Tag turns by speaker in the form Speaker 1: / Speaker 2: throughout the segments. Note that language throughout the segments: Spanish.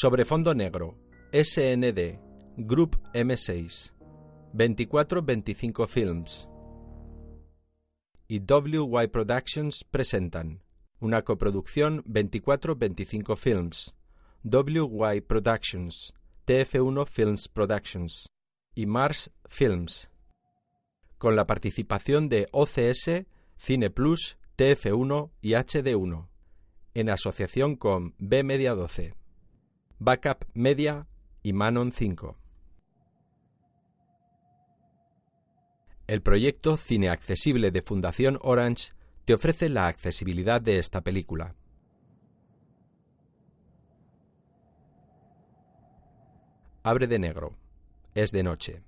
Speaker 1: Sobre fondo negro, SND, Group M6, 2425 Films. Y WY Productions presentan una coproducción 2425 Films, WY Productions, TF1 Films Productions. Y Mars Films, con la participación de OCS, Cine Plus, TF1 y HD1, en asociación con B Media 12, Backup Media y Manon 5. El proyecto Cine Accesible de Fundación Orange te ofrece la accesibilidad de esta película. Abre de negro. Es de noche.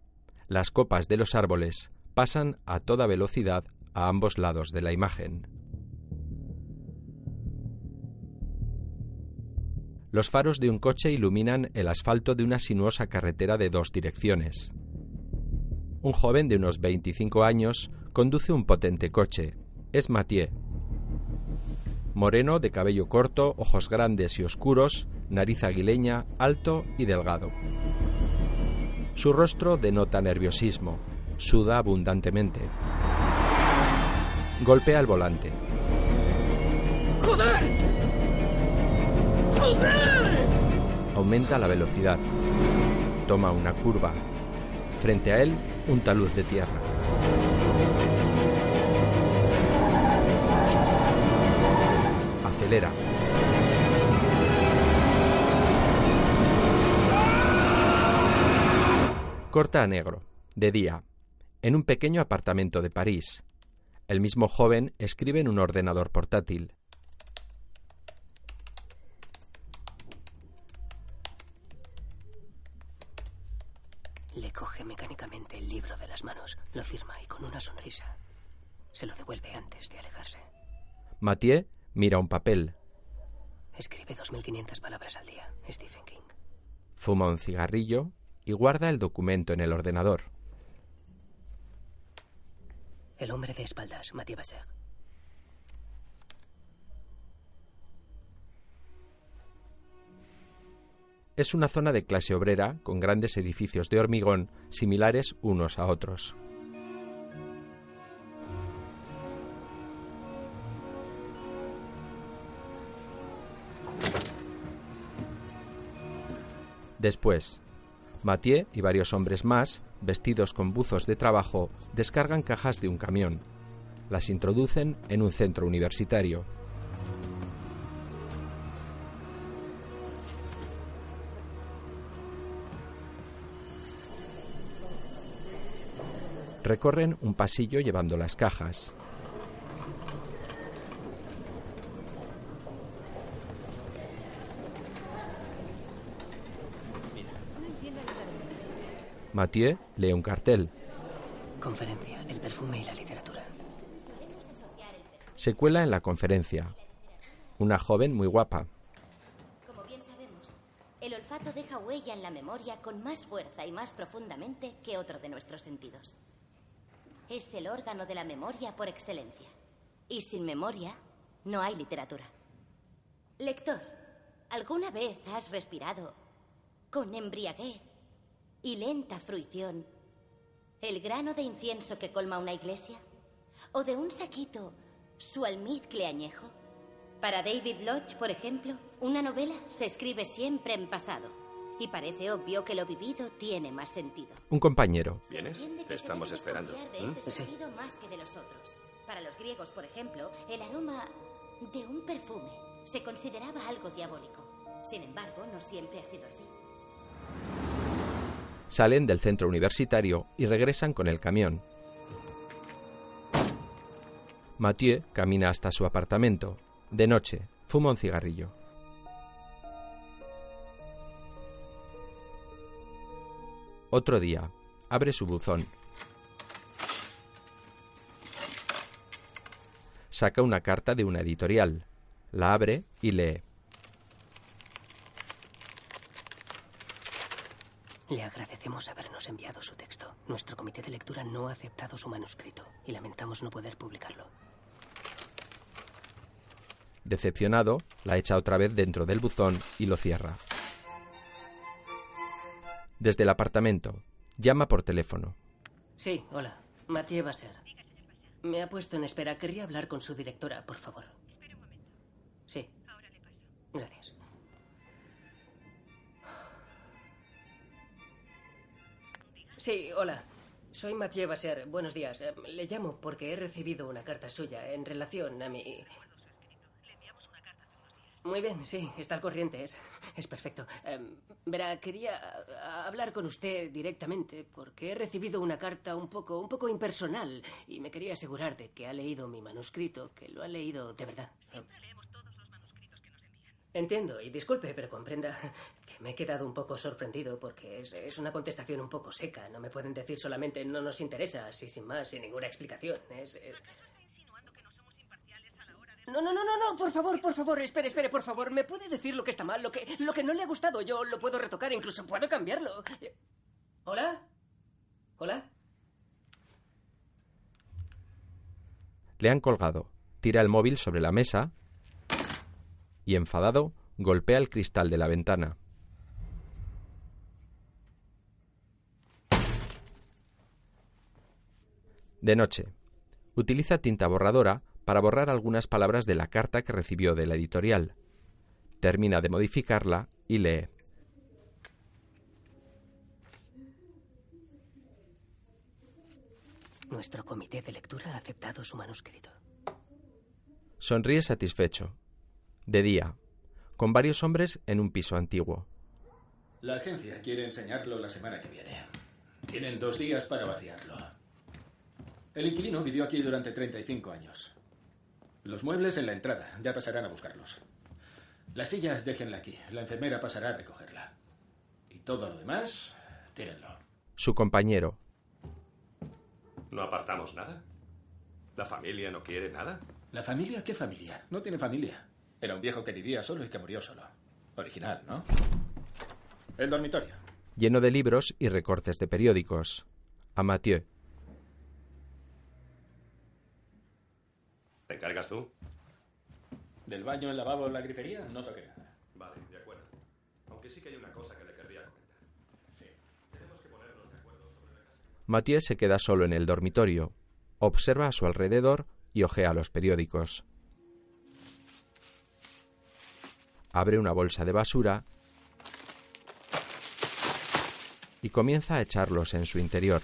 Speaker 1: Las copas de los árboles pasan a toda velocidad a ambos lados de la imagen. Los faros de un coche iluminan el asfalto de una sinuosa carretera de dos direcciones. Un joven de unos 25 años conduce un potente coche. Es Mathieu. Moreno, de cabello corto, ojos grandes y oscuros, nariz aguileña, alto y delgado. Su rostro denota nerviosismo. Suda abundantemente. Golpea el volante.
Speaker 2: ¡Joder!
Speaker 1: Aumenta la velocidad. Toma una curva. Frente a él, un talud de tierra. Acelera. Corta a negro, de día, en un pequeño apartamento de París. El mismo joven escribe en un ordenador portátil.
Speaker 3: Le coge mecánicamente el libro de las manos, lo firma y con una sonrisa se lo devuelve antes de alejarse.
Speaker 1: Mathieu mira un papel.
Speaker 3: Escribe 2.500 palabras al día, Stephen King.
Speaker 1: Fuma un cigarrillo y guarda el documento en el ordenador.
Speaker 3: El hombre de espaldas, Mathieu Basser.
Speaker 1: Es una zona de clase obrera con grandes edificios de hormigón similares unos a otros. Después, Mathieu y varios hombres más, vestidos con buzos de trabajo, descargan cajas de un camión. Las introducen en un centro universitario. Recorren un pasillo llevando las cajas. Mathieu lee un cartel.
Speaker 3: Conferencia, el perfume y la literatura.
Speaker 1: Se cuela en la conferencia. Una joven muy guapa.
Speaker 4: Como bien sabemos, el olfato deja huella en la memoria con más fuerza y más profundamente que otro de nuestros sentidos. Es el órgano de la memoria por excelencia. Y sin memoria, no hay literatura. Lector, ¿alguna vez has respirado con embriaguez y lenta fruición el grano de incienso que colma una iglesia? ¿O de un saquito su almizcle añejo? Para David Lodge, por ejemplo, una novela se escribe siempre en pasado. Y parece obvio que lo vivido tiene más sentido.
Speaker 1: Un compañero.
Speaker 5: ¿Vienes? Te estamos esperando.
Speaker 4: de
Speaker 5: ¿Mm?
Speaker 4: este
Speaker 3: Sí.
Speaker 4: más que de los otros. Para los griegos, por ejemplo, el aroma de un perfume se consideraba algo diabólico. Sin embargo, no siempre ha sido así.
Speaker 1: Salen del centro universitario y regresan con el camión. Mathieu camina hasta su apartamento. De noche, fuma un cigarrillo. Otro día, abre su buzón. Saca una carta de una editorial. La abre y lee.
Speaker 3: Le agradecemos habernos enviado su texto. Nuestro comité de lectura no ha aceptado su manuscrito y lamentamos no poder publicarlo.
Speaker 1: Decepcionado, la echa otra vez dentro del buzón y lo cierra. Desde el apartamento, llama por teléfono.
Speaker 3: Sí, hola. Mathieu Basser. Me ha puesto en espera. Querría hablar con su directora, por favor. Sí, gracias. Sí, hola. Soy Mathieu Basser. Buenos días. Eh, Le llamo porque he recibido una carta suya en relación a mi...
Speaker 2: Recuerdo su escrito. Le enviamos una carta hace unos días.
Speaker 3: Muy bien, sí, está al corriente, es, es perfecto. Eh, verá, quería hablar con usted directamente porque he recibido una carta un poco, un poco impersonal y me quería asegurar de que ha leído mi manuscrito, que lo ha leído de verdad. Entiendo y disculpe, pero comprenda que me he quedado un poco sorprendido porque es, es una contestación un poco seca. No me pueden decir solamente no nos interesa, así sin más, sin ninguna explicación. Es-
Speaker 2: ¿Acaso está insinuando que no somos imparciales a la hora de...
Speaker 3: No, no, no, no, no, por favor, por favor, espere, espere, por favor. ¿Me puede decir lo que está mal, lo que, lo que no le ha gustado? Yo lo puedo retocar, incluso puedo cambiarlo. ¿Hola? ¿Hola?
Speaker 1: Le han colgado. Tira el móvil sobre la mesa y, enfadado, golpea el cristal de la ventana. De noche. Utiliza tinta borradora para borrar algunas palabras de la carta que recibió de la editorial. Termina de modificarla y lee.
Speaker 3: Nuestro comité de lectura ha aceptado su manuscrito.
Speaker 1: Sonríe satisfecho. De día. Con varios hombres en un piso antiguo.
Speaker 5: La agencia quiere enseñarlo la semana que viene. Tienen dos días para vaciarlo. El inquilino vivió aquí durante 35 años. Los muebles en la entrada, ya pasarán a buscarlos. Las sillas déjenla aquí, la enfermera pasará a recogerla. Y todo lo demás, tírenlo.
Speaker 1: Su compañero.
Speaker 6: ¿No apartamos nada? ¿La familia no quiere nada?
Speaker 5: ¿La familia? ¿Qué familia? No tiene familia. Era un viejo que vivía solo y que murió solo. Original, ¿no? El dormitorio.
Speaker 1: lleno de libros y recortes de periódicos. A Mathieu.
Speaker 6: Encargas tú?
Speaker 5: Del baño, el lavabo, la grifería, no toque nada.
Speaker 6: Vale, de acuerdo. Aunque sí que hay una cosa que le querría comentar.
Speaker 5: Sí.
Speaker 6: Tenemos que ponernos de acuerdo sobre la casa.
Speaker 1: Mathieu se queda solo en el dormitorio. Observa a su alrededor y ojea los periódicos. Abre una bolsa de basura y comienza a echarlos en su interior.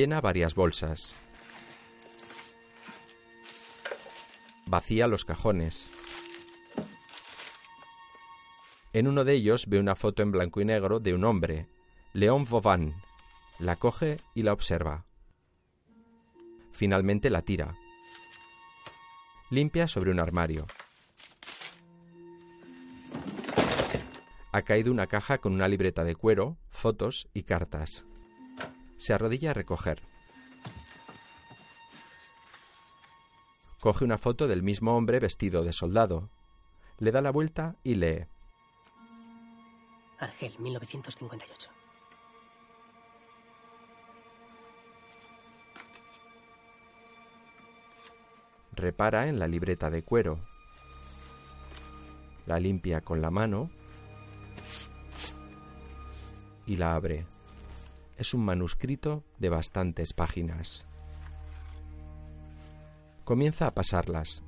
Speaker 1: Llena varias bolsas. Vacía los cajones. En uno de ellos ve una foto en blanco y negro de un hombre, León Vauvin. La coge y la observa. Finalmente la tira. Limpia sobre un armario. Ha caído una caja con una libreta de cuero, fotos y cartas. Se arrodilla a recoger. Coge una foto del mismo hombre vestido de soldado. Le da la vuelta y lee.
Speaker 3: Argel, 1958.
Speaker 1: Repara en la libreta de cuero. La limpia con la mano y la abre. Es un manuscrito de bastantes páginas. Comienza a pasarlas.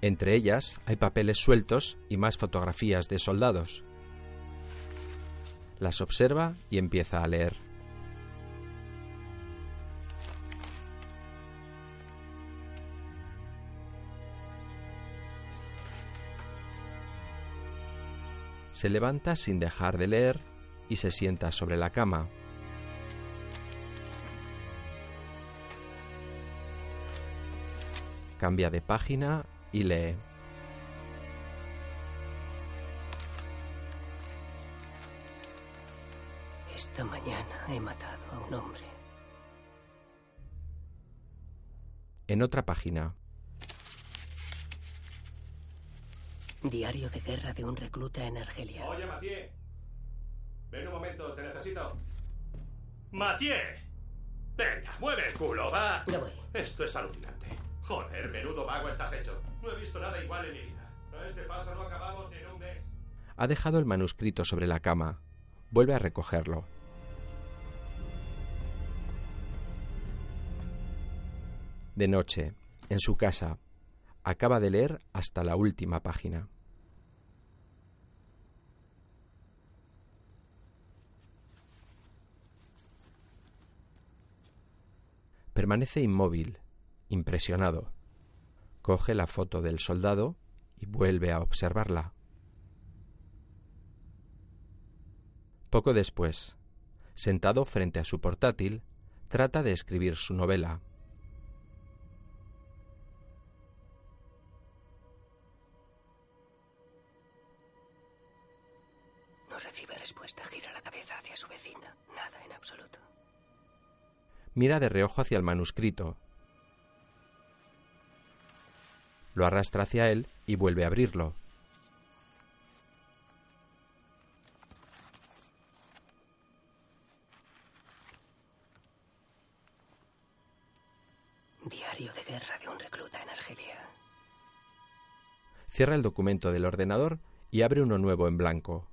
Speaker 1: Entre ellas hay papeles sueltos y más fotografías de soldados. Las observa y empieza a leer. Se levanta sin dejar de leer y se sienta sobre la cama. Cambia de página y lee.
Speaker 3: Esta mañana he matado a un hombre.
Speaker 1: En otra página,
Speaker 3: Diario de guerra de un recluta en Argelia.
Speaker 6: Oye, Mathieu. Ven un momento, te necesito.
Speaker 7: Mathieu,
Speaker 6: Venga, mueve el culo, va.
Speaker 3: Ya voy.
Speaker 6: Esto es alucinante. Joder, menudo vago estás hecho. No he visto nada igual en mi vida. A este paso no acabamos ni en un mes.
Speaker 1: Ha dejado el manuscrito sobre la cama. Vuelve a recogerlo. De noche, en su casa, acaba de leer hasta la última página. Permanece inmóvil, impresionado. Coge la foto del soldado y vuelve a observarla. Poco después, sentado frente a su portátil, trata de escribir su novela. Mira de reojo hacia el manuscrito. Lo arrastra hacia él y vuelve a abrirlo.
Speaker 3: Diario de guerra de un recluta en Argelia.
Speaker 1: Cierra el documento del ordenador y abre uno nuevo en blanco.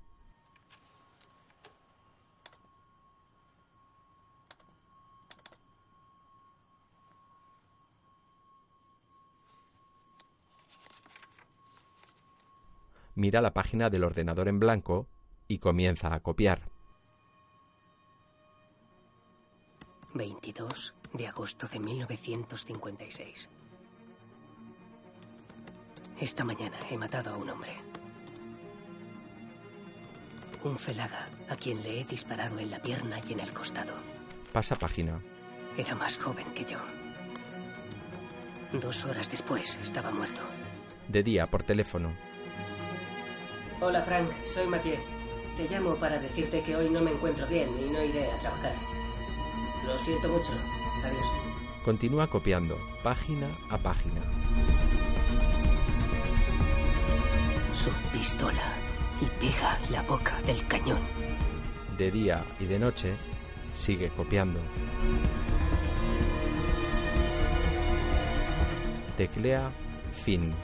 Speaker 1: Mira la página del ordenador en blanco y comienza a copiar.
Speaker 3: 22 de agosto de 1956. Esta mañana he matado a un hombre. Un felaga a quien le he disparado en la pierna y en el costado.
Speaker 1: Pasa página.
Speaker 3: Era más joven que yo. Dos horas después estaba muerto.
Speaker 1: De día por teléfono.
Speaker 3: Hola Frank, soy Mathieu. Te llamo para decirte que hoy no me encuentro bien y no iré a trabajar. Lo siento mucho. Adiós.
Speaker 1: Continúa copiando, página a página.
Speaker 3: Su pistola y pega la boca del cañón.
Speaker 1: De día y de noche, sigue copiando. Teclea fin.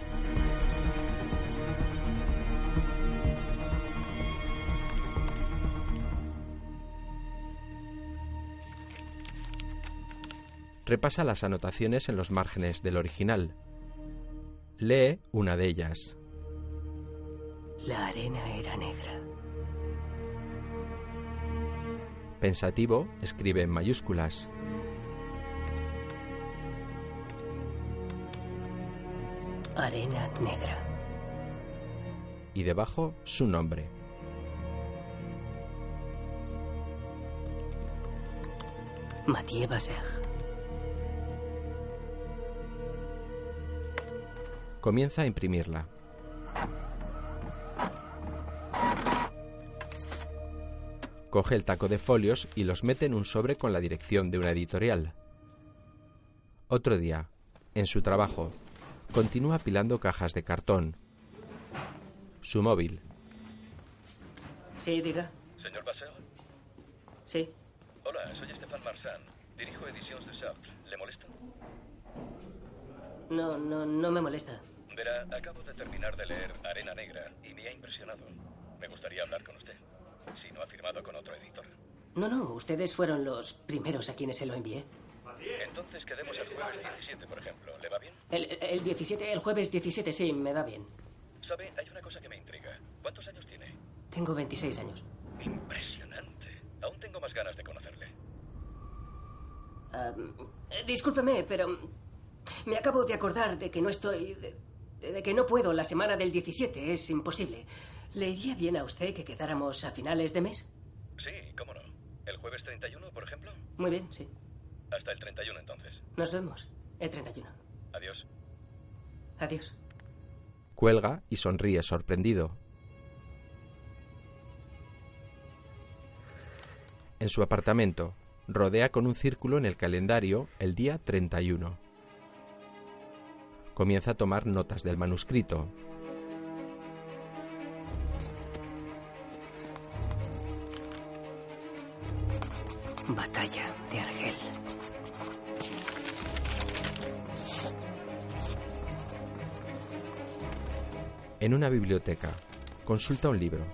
Speaker 1: Repasa las anotaciones en los márgenes del original. Lee una de ellas.
Speaker 3: La arena era negra.
Speaker 1: Pensativo, escribe en mayúsculas.
Speaker 3: Arena negra.
Speaker 1: Y debajo su nombre.
Speaker 3: Mathieu Basser.
Speaker 1: Comienza a imprimirla. Coge el taco de folios y los mete en un sobre con la dirección de una editorial. Otro día, en su trabajo, continúa apilando cajas de cartón. Su móvil.
Speaker 3: Sí, diga.
Speaker 7: Señor Basel.
Speaker 3: Sí.
Speaker 7: Hola, soy Estefan Marsan. Dirijo Ediciones de Chartres. ¿Le molesto?
Speaker 3: No, no, no me molesta.
Speaker 7: Verá, acabo de terminar de leer Arena Negra y me ha impresionado. Me gustaría hablar con usted. Si no ha firmado con otro editor.
Speaker 3: No, no, ustedes fueron los primeros a quienes se lo envié.
Speaker 7: Entonces quedemos el jueves 17, por ejemplo. ¿Le va bien?
Speaker 3: El, el 17, el jueves 17, sí, me va bien.
Speaker 7: ¿Sabe? Hay una cosa que me intriga. ¿Cuántos años tiene?
Speaker 3: Tengo 26 años.
Speaker 7: Impresionante. Aún tengo más ganas de conocerle.
Speaker 3: Eh, discúlpeme, pero me acabo de acordar de que no estoy... De, de que no puedo la semana del 17. Es imposible. ¿Le iría bien a usted que quedáramos a finales de mes?
Speaker 7: Sí, cómo no. ¿El jueves 31, por ejemplo?
Speaker 3: Muy bien, sí.
Speaker 7: Hasta el 31, entonces.
Speaker 3: Nos vemos. El 31.
Speaker 7: Adiós.
Speaker 3: Adiós.
Speaker 1: Cuelga y sonríe sorprendido. En su apartamento, rodea con un círculo en el calendario el día 31 comienza a tomar notas del manuscrito.
Speaker 3: Batalla de Argel.
Speaker 1: En una biblioteca, consulta un libro.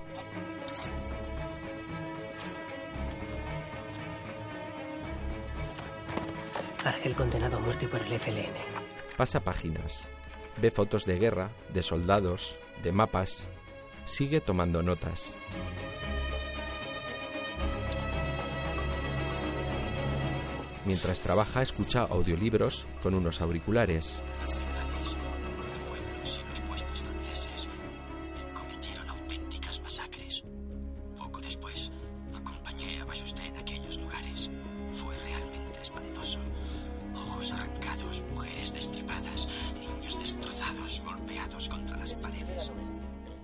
Speaker 3: Argel condenado a muerte por el FLN.
Speaker 1: Pasa páginas. Ve fotos de guerra, de soldados, de mapas. Sigue tomando notas. Mientras trabaja, escucha audiolibros con unos auriculares.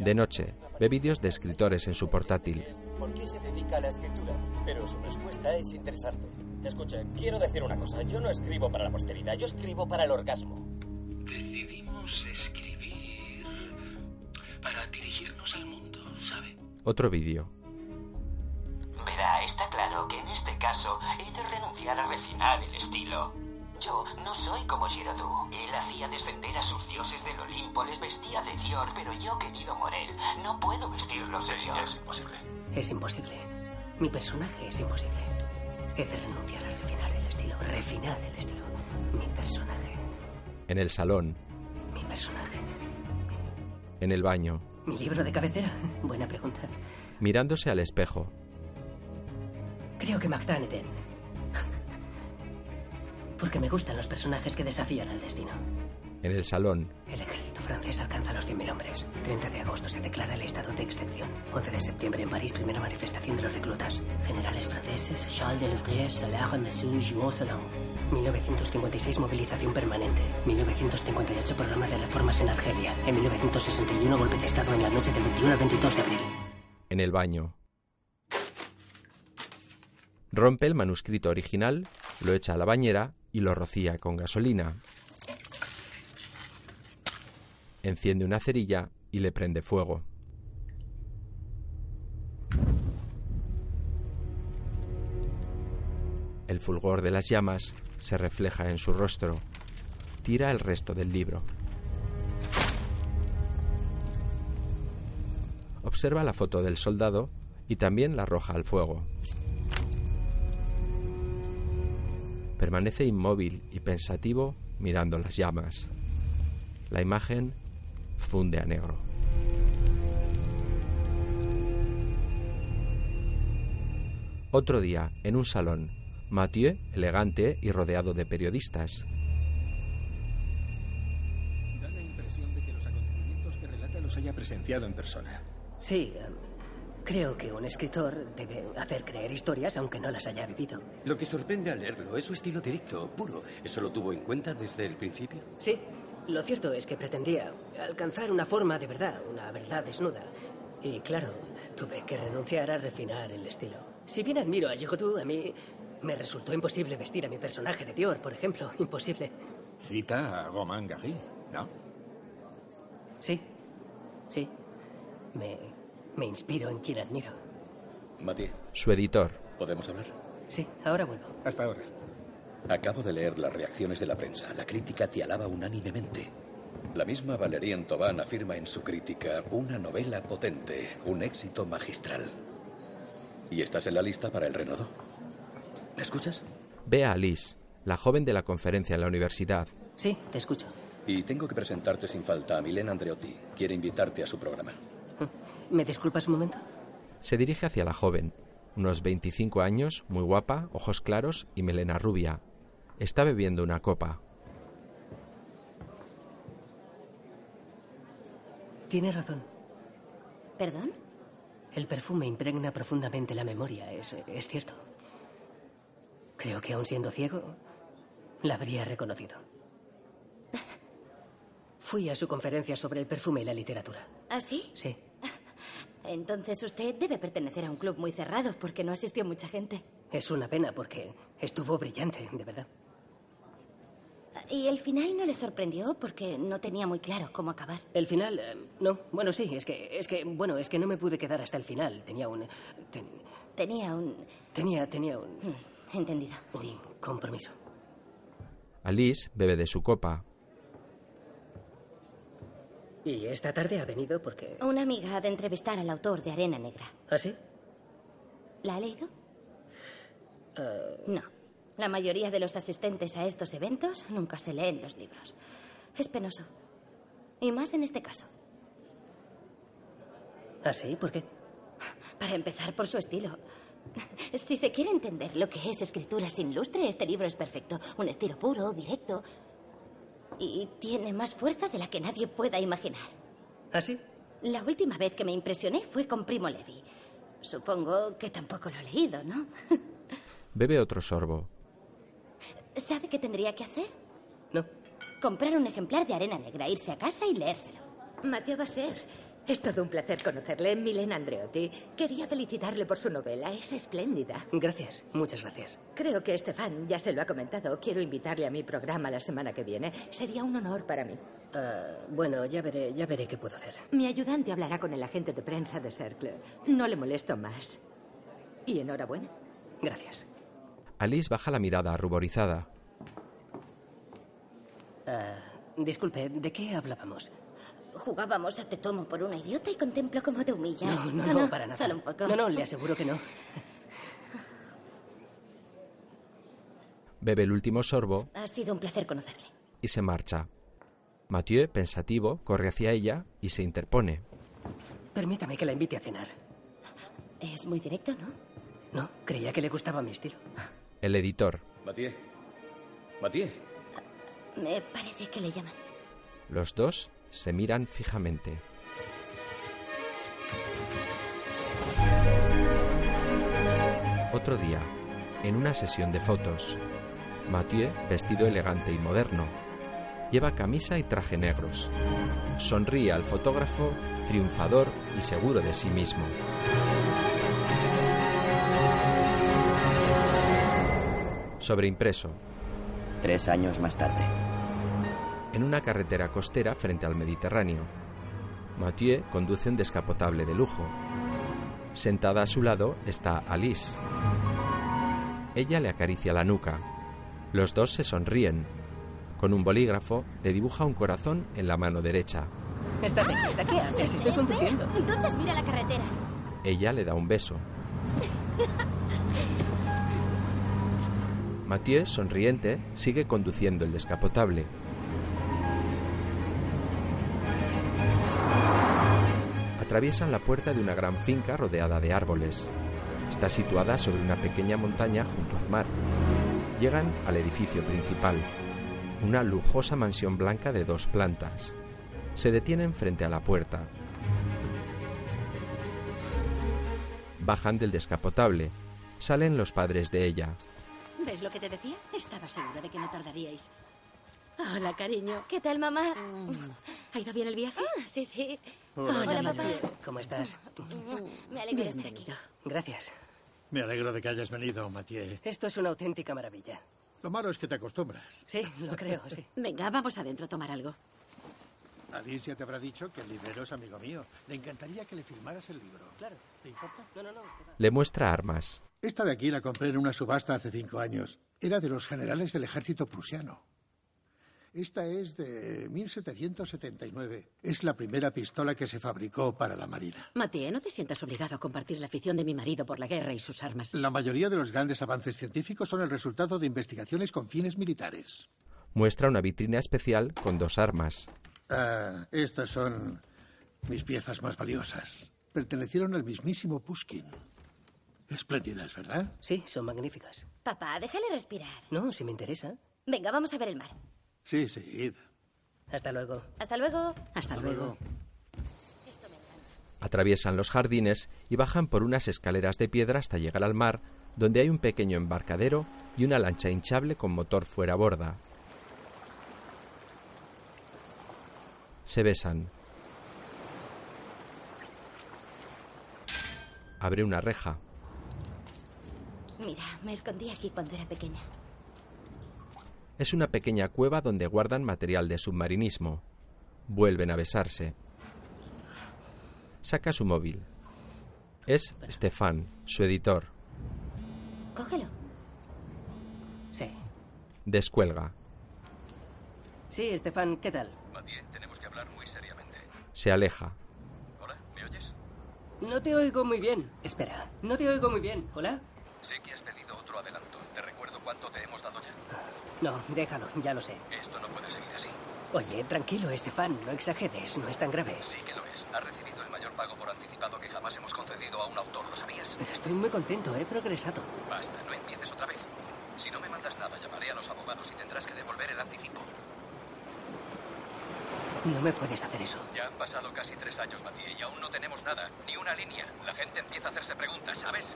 Speaker 1: De noche, ve vídeos de escritores en su portátil.
Speaker 8: ¿Por qué se dedica a la escritura? Pero su respuesta es interesante. Escuche, quiero decir una cosa. Yo no escribo para la posteridad, yo escribo para el orgasmo.
Speaker 9: Decidimos escribir para dirigirnos al mundo, ¿sabe?
Speaker 1: Otro vídeo.
Speaker 9: Verá, está claro que en este caso he de renunciar a refinar el estilo. Yo no soy como Giraudoux. Él hacía descender a sus dioses del Olimpo, les vestía de Dior, pero yo, querido Morel, no puedo vestirlos de Dior.
Speaker 6: Es imposible.
Speaker 3: Es imposible. Mi personaje es imposible. He de renunciar a refinar el estilo. Refinar el estilo. Mi personaje.
Speaker 1: En el salón,
Speaker 3: Mi personaje.
Speaker 1: en el baño,
Speaker 3: ¿Mi libro de cabecera? Buena pregunta.
Speaker 1: mirándose al espejo.
Speaker 3: Creo que Magdan Eden. Porque me gustan los personajes que desafían al destino.
Speaker 1: En el salón,
Speaker 3: El ejército francés alcanza los 100.000 hombres. 30 de agosto se declara el estado de excepción. 11 de septiembre en París, primera manifestación de los reclutas. Generales franceses, Charles de Louvrier, Salaire, Messun, Jouot, Solon. 1956, movilización permanente. 1958, programa de reformas en Argelia. En 1961, golpe de estado en la noche del 21 al 22 de abril.
Speaker 1: en el baño. Rompe el manuscrito original, lo echa a la bañera y lo rocía con gasolina. Enciende una cerilla y le prende fuego. El fulgor de las llamas se refleja en su rostro. Tira el resto del libro. Observa la foto del soldado y también la arroja al fuego. Permanece inmóvil y pensativo mirando las llamas. La imagen funde a negro. Otro día, en un salón, Mathieu, elegante y rodeado de periodistas.
Speaker 5: Da la impresión de que los acontecimientos que relata los haya presenciado en persona.
Speaker 3: Sí, creo que un escritor debe hacer creer historias aunque no las haya vivido.
Speaker 10: Lo que sorprende al leerlo es su estilo directo, puro. ¿Eso lo tuvo en cuenta desde el principio?
Speaker 3: Sí, lo cierto es que pretendía alcanzar una forma de verdad, una verdad desnuda. Y claro, tuve que renunciar a refinar el estilo. Si bien admiro a Giraudoux, a mí me resultó imposible vestir a mi personaje de Dior, por ejemplo. Imposible.
Speaker 11: Cita a Romain Gary, ¿no?
Speaker 3: Sí, sí. Me, me inspiro en quien admiro.
Speaker 7: Mati,
Speaker 1: Su editor.
Speaker 7: ¿podemos hablar?
Speaker 3: Sí, ahora vuelvo.
Speaker 11: Hasta ahora.
Speaker 7: Acabo de leer las reacciones de la prensa. La crítica te alaba unánimemente. La misma Valérien Tobán afirma en su crítica una novela potente, un éxito magistral. ¿Y estás en la lista para el Renaudot? ¿Me escuchas?
Speaker 1: Ve a Alice, la joven de la conferencia en la universidad.
Speaker 3: Sí, te escucho.
Speaker 7: Y tengo que presentarte sin falta a Milena Andreotti. Quiere invitarte a su programa.
Speaker 3: ¿Me disculpas un momento?
Speaker 1: Se dirige hacia la joven, unos 25 años, muy guapa, ojos claros y melena rubia. Está bebiendo una copa.
Speaker 3: Tienes razón.
Speaker 4: ¿Perdón?
Speaker 3: El perfume impregna profundamente la memoria, es, es cierto. Creo que aun siendo ciego, la habría reconocido. Fui a su conferencia sobre el perfume y la literatura.
Speaker 4: ¿Ah, sí?
Speaker 3: Sí.
Speaker 4: Entonces usted debe pertenecer a un club muy cerrado porque no asistió mucha gente.
Speaker 3: Es una pena porque estuvo brillante, de verdad.
Speaker 4: ¿Y el final no le sorprendió porque no tenía muy claro cómo acabar?
Speaker 3: El final, eh, no. Bueno, sí, es que, es que, bueno, es que no me pude quedar hasta el final. Tenía un, ten-
Speaker 4: Tenía un...
Speaker 3: tenía, tenía un,
Speaker 4: Mm, Entendido, sí.
Speaker 3: compromiso.
Speaker 1: Alice bebe de su copa.
Speaker 3: ¿Y esta tarde ha venido porque...
Speaker 4: Una amiga ha de entrevistar al autor de Arena Negra.
Speaker 3: ¿Ah, sí?
Speaker 4: ¿La ha leído?
Speaker 3: Eh,
Speaker 4: No. La mayoría de los asistentes a estos eventos nunca se leen los libros. Es penoso. Y más en este caso.
Speaker 3: ¿Ah, sí? ¿Por qué?
Speaker 4: Para empezar, por su estilo. Si se quiere entender lo que es escritura sin lustre, este libro es perfecto. Un estilo puro, directo. Y tiene más fuerza de la que nadie pueda imaginar.
Speaker 3: ¿Ah, sí?
Speaker 4: La última vez que me impresioné fue con Primo Levi. Supongo que tampoco lo he leído, ¿no?
Speaker 1: Bebe otro sorbo.
Speaker 4: ¿Sabe qué tendría que hacer?
Speaker 3: No.
Speaker 4: Comprar un ejemplar de Arena Negra, irse a casa y leérselo.
Speaker 12: Mateo Basser. Es todo un placer conocerle, Milen Andreotti. Quería felicitarle por su novela, es espléndida.
Speaker 3: Gracias, muchas gracias.
Speaker 12: Creo que Estefan ya se lo ha comentado. Quiero invitarle a mi programa la semana que viene. Sería un honor para mí.
Speaker 3: Ah, bueno, ya veré, ya veré qué puedo hacer.
Speaker 12: Mi ayudante hablará con el agente de prensa de Cercle. No le molesto más. Y enhorabuena.
Speaker 3: Gracias.
Speaker 1: Alice baja la mirada ruborizada.
Speaker 3: Ah, disculpe, ¿de qué hablábamos?
Speaker 4: Jugábamos a te tomo por una idiota y contemplo cómo te humillas.
Speaker 3: No, no,
Speaker 4: Ah,
Speaker 3: no, para nada.
Speaker 4: Solo un poco.
Speaker 3: No, no, le aseguro que no.
Speaker 1: Bebe el último sorbo
Speaker 4: Ha sido un placer conocerle.
Speaker 1: y se marcha. Mathieu, pensativo, corre hacia ella y se interpone.
Speaker 3: Permítame que la invite a cenar.
Speaker 4: Es muy directo, ¿no?
Speaker 3: No, creía que le gustaba mi estilo.
Speaker 1: El editor.
Speaker 7: Mathieu. Mathieu.
Speaker 4: Me parece que le llaman.
Speaker 1: Los dos se miran fijamente. Otro día, en una sesión de fotos, Mathieu, vestido elegante y moderno, lleva camisa y traje negros. Sonríe al fotógrafo, triunfador y seguro de sí mismo. Sobreimpreso.
Speaker 13: Tres años más tarde.
Speaker 1: En una carretera costera frente al Mediterráneo, Mathieu conduce un descapotable de lujo. Sentada a su lado está Alice. Ella le acaricia la nuca. Los dos se sonríen. Con un bolígrafo le dibuja un corazón en la mano derecha.
Speaker 3: Estate quieta, ¿qué haces? Estoy
Speaker 4: Espera,
Speaker 3: conduciendo.
Speaker 4: Entonces mira la carretera.
Speaker 1: Ella le da un beso. Mathieu, sonriente, sigue conduciendo el descapotable. Atraviesan la puerta de una gran finca rodeada de árboles. Está situada sobre una pequeña montaña junto al mar. Llegan al edificio principal, una lujosa mansión blanca de dos plantas. Se detienen frente a la puerta. Bajan del descapotable. Salen los padres de ella.
Speaker 14: ¿Ves lo que te decía? Estaba segura de que no tardaríais. Hola, cariño.
Speaker 4: ¿Qué tal, mamá?
Speaker 14: ¿Ha ido bien el viaje?
Speaker 4: Ah, sí, sí.
Speaker 14: Hola,
Speaker 4: Hola, papá.
Speaker 3: ¿Cómo estás?
Speaker 4: Me alegro de estar aquí.
Speaker 14: Bienvenido.
Speaker 3: Gracias.
Speaker 11: Me alegro de que hayas venido, Mathieu.
Speaker 3: Esto es una auténtica maravilla.
Speaker 11: Lo malo es que te acostumbras.
Speaker 3: Sí, lo creo, sí.
Speaker 14: Venga, vamos adentro a tomar algo.
Speaker 11: Alicia te habrá dicho que el librero es amigo mío. Le encantaría que le firmaras el libro.
Speaker 3: Claro.
Speaker 11: ¿Te importa?
Speaker 3: No, no, no.
Speaker 1: Le muestra armas.
Speaker 11: Esta de aquí la compré en una subasta hace cinco años. Era de los generales del ejército prusiano. Esta es de 1779. Es la primera pistola que se fabricó para la Marina.
Speaker 14: Mateo, no te sientas obligado a compartir la afición de mi marido por la guerra y sus armas.
Speaker 11: La mayoría de los grandes avances científicos son el resultado de investigaciones con fines militares.
Speaker 1: Muestra una vitrina especial con dos armas.
Speaker 11: Ah, estas son mis piezas más valiosas. Pertenecieron al mismísimo Pushkin. Espléndidas, ¿verdad?
Speaker 3: Sí, son magníficas.
Speaker 4: Papá, déjale respirar.
Speaker 3: No, si me interesa.
Speaker 4: Venga, vamos a ver el mar.
Speaker 11: Sí, sí, id.
Speaker 3: Hasta luego.
Speaker 4: Hasta luego.
Speaker 14: Hasta, luego.
Speaker 1: Atraviesan los jardines y bajan por unas escaleras de piedra hasta llegar al mar, donde hay un pequeño embarcadero y una lancha hinchable con motor fuera borda. Se besan. Abre una reja.
Speaker 4: Mira, me escondí aquí cuando era pequeña.
Speaker 1: Es una pequeña cueva donde guardan material de submarinismo. Vuelven a besarse. Saca su móvil. Es Stefan, su editor.
Speaker 4: Cógelo.
Speaker 3: Sí.
Speaker 1: Descuelga.
Speaker 3: Sí, Estefan, ¿qué tal?
Speaker 7: Mathieu, tenemos que hablar muy seriamente.
Speaker 1: Se aleja.
Speaker 15: Hola, ¿me oyes?
Speaker 3: No te oigo muy bien. Espera, no te oigo muy bien. ¿Hola?
Speaker 15: Sé que has pedido otro adelanto. Te recuerdo cuánto te hemos.
Speaker 3: No, déjalo, ya lo sé.
Speaker 15: Esto no puede seguir así.
Speaker 3: Oye, tranquilo, Estefan, no exageres, no es tan grave.
Speaker 15: Sí que lo es. Has recibido el mayor pago por anticipado que jamás hemos concedido a un autor, ¿lo sabías?
Speaker 3: Pero estoy muy contento, he progresado.
Speaker 15: Basta, no empieces otra vez. Si no me mandas nada, llamaré a los abogados y tendrás que devolver el anticipo.
Speaker 3: No me puedes hacer eso.
Speaker 15: Ya han pasado casi tres años, Matías, y aún no tenemos nada, ni una línea. La gente empieza a hacerse preguntas, ¿sabes?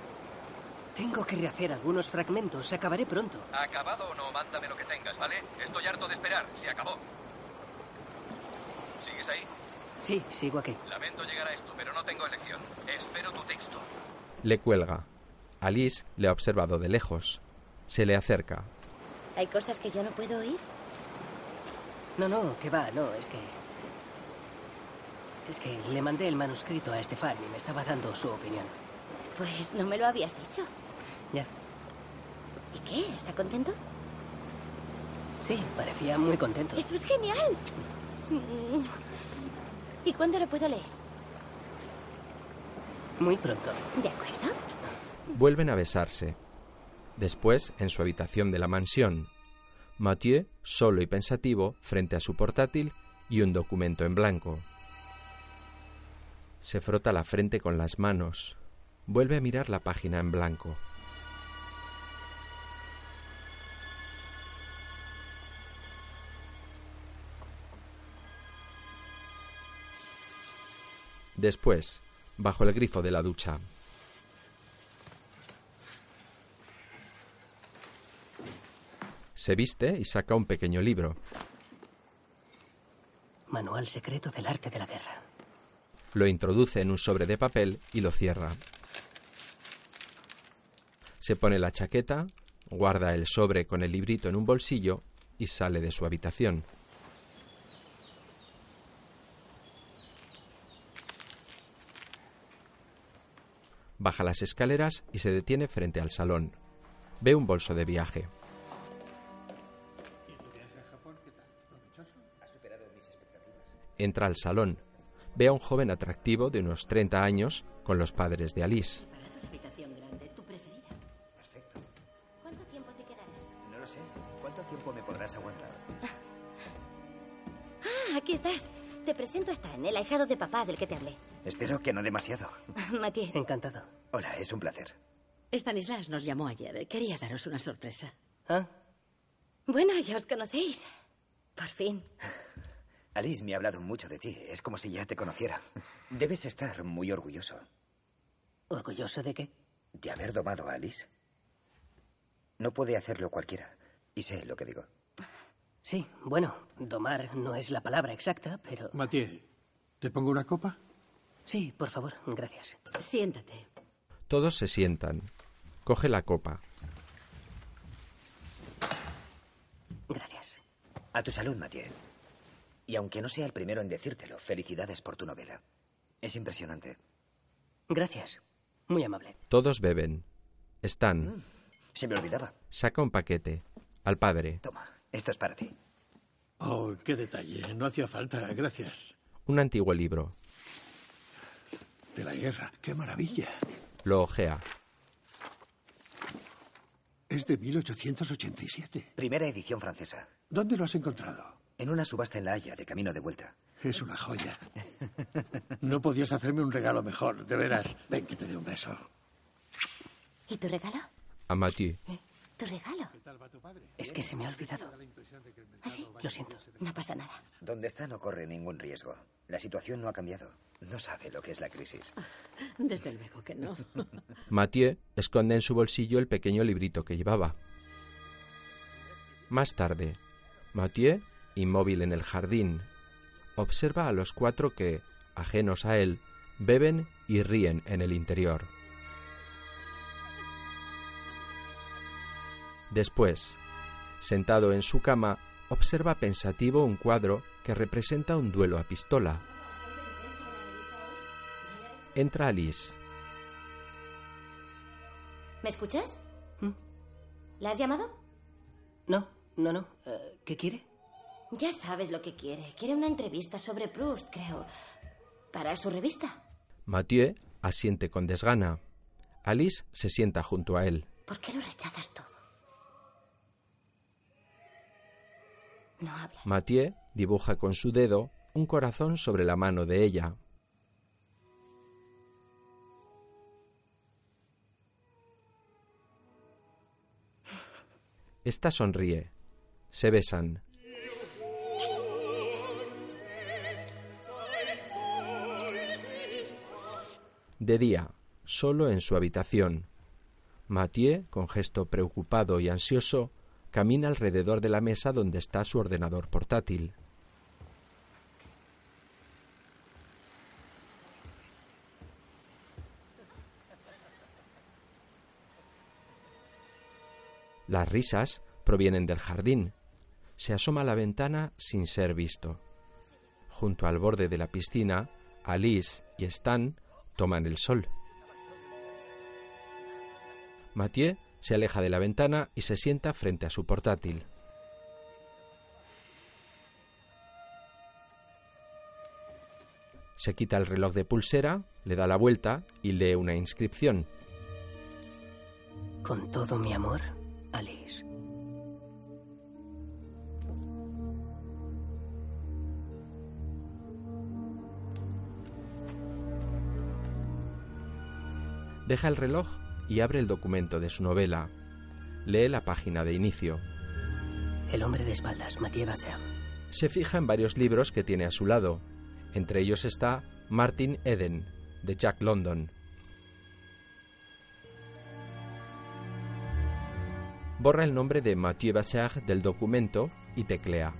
Speaker 3: Tengo que rehacer algunos fragmentos, acabaré pronto.
Speaker 15: Acabado o no, mándame lo que tengas, ¿vale? Estoy harto de esperar, se acabó. ¿Sigues ahí?
Speaker 3: Sí, sigo aquí.
Speaker 15: Lamento llegar a esto, pero no tengo elección. Espero tu texto.
Speaker 1: Le cuelga. Alice le ha observado de lejos. Se le acerca.
Speaker 4: ¿Hay cosas que yo no puedo oír?
Speaker 3: No, no, que va, no, es que... Es que le mandé el manuscrito a Estefan y me estaba dando su opinión.
Speaker 4: Pues no me lo habías dicho. ¿Y qué? ¿Está contento?
Speaker 3: Sí, parecía muy contento.
Speaker 4: Eso es genial. ¿Y cuándo lo puedo leer?
Speaker 3: Muy pronto.
Speaker 4: De acuerdo.
Speaker 1: Vuelven a besarse. Después, en su habitación de la mansión, Mathieu, solo y pensativo, frente a su portátil y un documento en blanco. Se frota la frente con las manos. Vuelve a mirar la página en blanco. Después, bajo el grifo de la ducha. Se viste y saca un pequeño libro.
Speaker 3: Manual secreto del arte de la guerra.
Speaker 1: Lo introduce en un sobre de papel y lo cierra. Se pone la chaqueta, guarda el sobre con el librito en un bolsillo y sale de su habitación. Baja las escaleras y se detiene frente al salón. Ve un bolso de viaje. Entra al salón. Ve a un joven atractivo de unos 30 años con los padres de Alice.
Speaker 14: La habitación grande, tu preferida.
Speaker 16: Perfecto.
Speaker 4: ¿Cuánto tiempo te quedarás?
Speaker 16: No lo sé. ¿Cuánto tiempo me podrás aguantar?
Speaker 4: Ah, aquí estás. Te presento a Stan, el ahijado de papá del que te hablé.
Speaker 16: Espero que no demasiado.
Speaker 4: Mathieu.
Speaker 3: Encantado.
Speaker 16: Hola, es un placer.
Speaker 14: Stanislas nos llamó ayer. Quería daros una sorpresa.
Speaker 3: ¿Ah?
Speaker 4: Bueno, ya os conocéis. Por fin.
Speaker 16: Alice me ha hablado mucho de ti. Es como si ya te conociera. Debes estar muy orgulloso.
Speaker 3: ¿Orgulloso de qué?
Speaker 16: ¿De haber domado a Alice? No puede hacerlo cualquiera. Y sé lo que digo.
Speaker 3: Sí, bueno, domar no es la palabra exacta, pero...
Speaker 11: Mathieu, ¿te pongo una copa?
Speaker 3: Sí, por favor, gracias.
Speaker 14: Siéntate.
Speaker 1: Todos se sientan. Coge la copa.
Speaker 3: Gracias.
Speaker 16: A tu salud, Mathieu. Y aunque no sea el primero en decírtelo, felicidades por tu novela. Es impresionante.
Speaker 3: Gracias. Muy amable.
Speaker 1: Todos beben. Stan
Speaker 16: Se me olvidaba.
Speaker 1: saca un paquete. Al padre.
Speaker 16: Toma, esto es para ti.
Speaker 11: Oh, qué detalle. No hacía falta. Gracias.
Speaker 1: Un antiguo libro.
Speaker 11: De la guerra. Qué maravilla.
Speaker 1: Lo ojea.
Speaker 11: Es de 1887.
Speaker 16: Primera edición francesa.
Speaker 11: ¿Dónde lo has encontrado?
Speaker 16: En una subasta en La Haya, de camino de vuelta.
Speaker 11: Es una joya. No podías hacerme un regalo mejor, de veras. Ven que te dé un beso.
Speaker 4: ¿Y tu regalo?
Speaker 1: A Mathieu.
Speaker 4: ¿Tu regalo?
Speaker 3: Es que se me ha olvidado.
Speaker 4: ¿Ah, sí?
Speaker 3: Lo siento.
Speaker 4: No pasa nada.
Speaker 16: Donde está no corre ningún riesgo. La situación no ha cambiado. No sabe lo que es la crisis.
Speaker 14: Desde luego que no.
Speaker 1: Mathieu esconde en su bolsillo el pequeño librito que llevaba. Más tarde, Mathieu, inmóvil en el jardín, observa a los cuatro que, ajenos a él, beben y ríen en el interior. Después, sentado en su cama, observa pensativo un cuadro que representa un duelo a pistola. Entra Alice.
Speaker 4: ¿Me escuchas?
Speaker 3: ¿Mm?
Speaker 4: ¿La has llamado?
Speaker 3: No, no, no. Eh, ¿Qué quiere?
Speaker 4: Ya sabes lo que quiere. Quiere una entrevista sobre Proust, creo. para su revista.
Speaker 1: Mathieu asiente con desgana. Alice se sienta junto a él.
Speaker 4: ¿Por qué lo rechazas todo? No.
Speaker 1: Mathieu dibuja con su dedo un corazón sobre la mano de ella. Esta sonríe. Se besan. De día, solo en su habitación. Mathieu, con gesto preocupado y ansioso, camina alrededor de la mesa donde está su ordenador portátil. Las risas provienen del jardín. Se asoma a la ventana sin ser visto. Junto al borde de la piscina, Alice y Stan toman el sol. Mathieu se aleja de la ventana y se sienta frente a su portátil. Se quita el reloj de pulsera, le da la vuelta y lee una inscripción.
Speaker 3: Con todo mi amor, Alice.
Speaker 1: Deja el reloj y abre el documento de su novela. Lee la página de inicio.
Speaker 3: El hombre de espaldas, Mathieu Basser.
Speaker 1: Se fija en varios libros que tiene a su lado. Entre ellos está Martin Eden, de Jack London. Borra el nombre de Mathieu Basser del documento y teclea.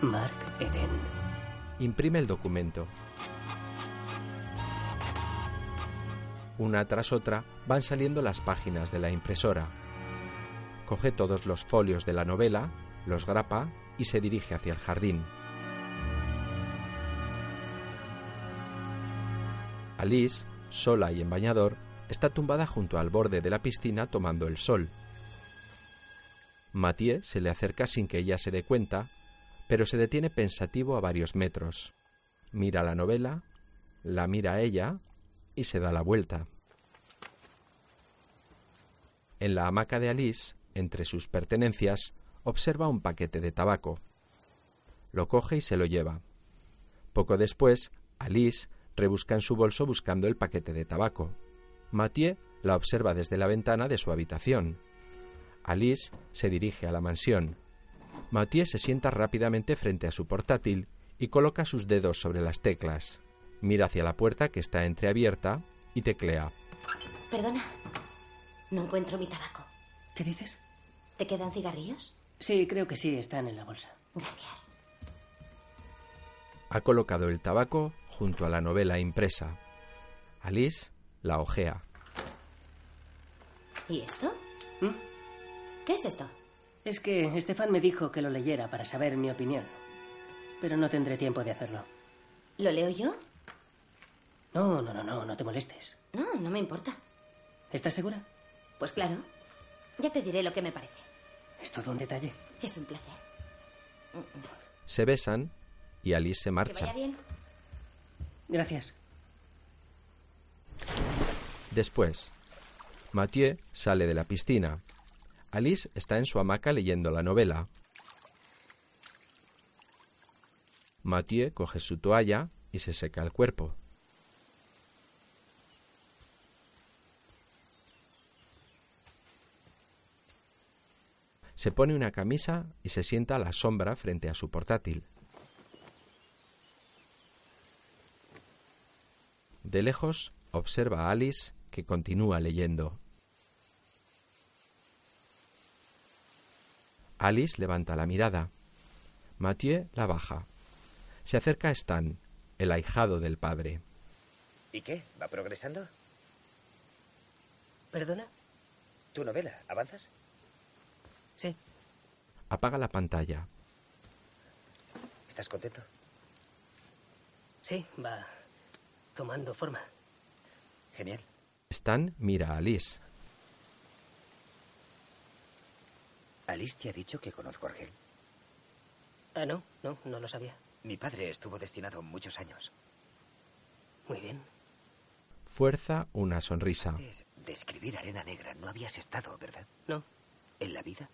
Speaker 3: Mark Eden.
Speaker 1: Imprime el documento. Una tras otra van saliendo las páginas de la impresora. Coge todos los folios de la novela, los grapa y se dirige hacia el jardín. Alice, sola y en bañador, está tumbada junto al borde de la piscina tomando el sol. Mathieu se le acerca sin que ella se dé cuenta, pero se detiene pensativo a varios metros. Mira la novela, la mira a ella y se da la vuelta. En la hamaca de Alice, entre sus pertenencias, observa un paquete de tabaco. Lo coge y se lo lleva. Poco después, Alice rebusca en su bolso buscando el paquete de tabaco. Mathieu la observa desde la ventana de su habitación. Alice se dirige a la mansión. Mathieu se sienta rápidamente frente a su portátil y coloca sus dedos sobre las teclas. Mira hacia la puerta que está entreabierta y teclea.
Speaker 4: Perdona. No encuentro mi tabaco.
Speaker 3: ¿Qué dices?
Speaker 4: ¿Te quedan cigarrillos?
Speaker 3: Sí, creo que sí, están en la bolsa.
Speaker 4: Gracias.
Speaker 1: Ha colocado el tabaco junto a la novela impresa. Alice la ojea.
Speaker 4: ¿Y esto?
Speaker 3: ¿Mm?
Speaker 4: ¿Qué es esto?
Speaker 3: Es que Estefan me dijo que lo leyera para saber mi opinión. Pero no tendré tiempo de hacerlo.
Speaker 4: ¿Lo leo yo?
Speaker 3: No, no, no, no, no te molestes.
Speaker 4: No, no me importa.
Speaker 3: ¿Estás segura?
Speaker 4: Pues claro. Ya te diré lo que me parece.
Speaker 3: Es todo un detalle.
Speaker 4: Es un placer.
Speaker 1: Se besan y Alice se
Speaker 4: Que
Speaker 1: marcha.
Speaker 4: vaya bien.
Speaker 3: Gracias.
Speaker 1: Después, Mathieu sale de la piscina. Alice está en su hamaca leyendo la novela. Mathieu coge su toalla y se seca el cuerpo. Se pone una camisa y se sienta a la sombra frente a su portátil. De lejos observa a Alice que continúa leyendo. Alice levanta la mirada. Mathieu la baja. Se acerca a Stan, el ahijado del padre.
Speaker 16: ¿Y qué? ¿Va progresando?
Speaker 3: ¿Perdona?
Speaker 16: ¿Tu novela? ¿Avanzas?
Speaker 3: Sí.
Speaker 1: Apaga la pantalla.
Speaker 16: ¿Estás contento?
Speaker 3: Sí, va tomando forma.
Speaker 16: Genial.
Speaker 1: Stan mira a Alice.
Speaker 16: ¿Alice te ha dicho que conozco a Argel?
Speaker 3: Ah, no, no, no lo sabía.
Speaker 16: Mi padre estuvo destinado muchos años.
Speaker 3: Muy bien.
Speaker 1: Fuerza una sonrisa.
Speaker 16: Antes de escribir Arena Negra no habías estado, ¿verdad?
Speaker 3: No.
Speaker 16: ¿En la vida?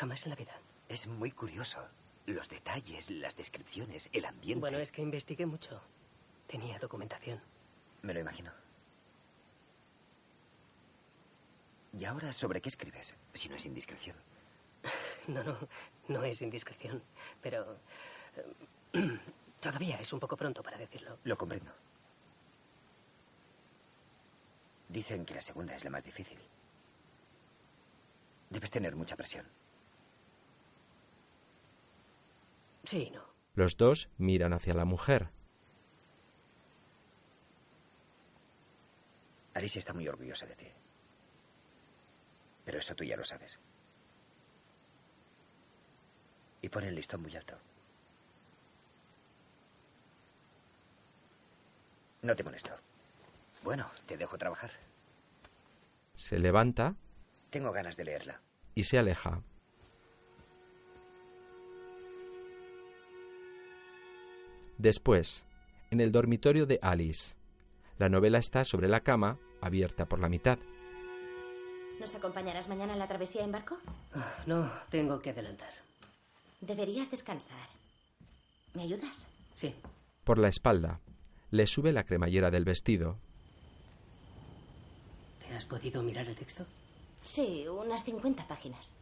Speaker 3: Jamás en la vida.
Speaker 16: Es muy curioso. Los detalles, las descripciones, el ambiente.
Speaker 3: Bueno, es que investigué mucho. Tenía documentación.
Speaker 16: Me lo imagino. ¿Y ahora sobre qué escribes? Si no es indiscreción.
Speaker 3: No, no, no es indiscreción. Pero... eh, todavía es un poco pronto para decirlo.
Speaker 16: Lo comprendo. Dicen que la segunda es la más difícil. Debes tener mucha presión.
Speaker 3: Sí, no.
Speaker 1: Los dos miran hacia la mujer.
Speaker 16: Alicia está muy orgullosa de ti. Pero eso tú ya lo sabes. Y pone el listón muy alto. No te molesto. Bueno, te dejo trabajar.
Speaker 1: Se levanta
Speaker 16: Tengo ganas de leerla.
Speaker 1: y se aleja. Después, en el dormitorio de Alice. La novela está sobre la cama, abierta por la mitad.
Speaker 4: ¿Nos acompañarás mañana en la travesía en barco?
Speaker 3: Ah, No, tengo que adelantar.
Speaker 4: Deberías descansar. ¿Me ayudas?
Speaker 3: Sí.
Speaker 1: Por la espalda, le sube la cremallera del vestido.
Speaker 3: ¿Te has podido mirar el texto?
Speaker 4: Sí, unas 50 páginas.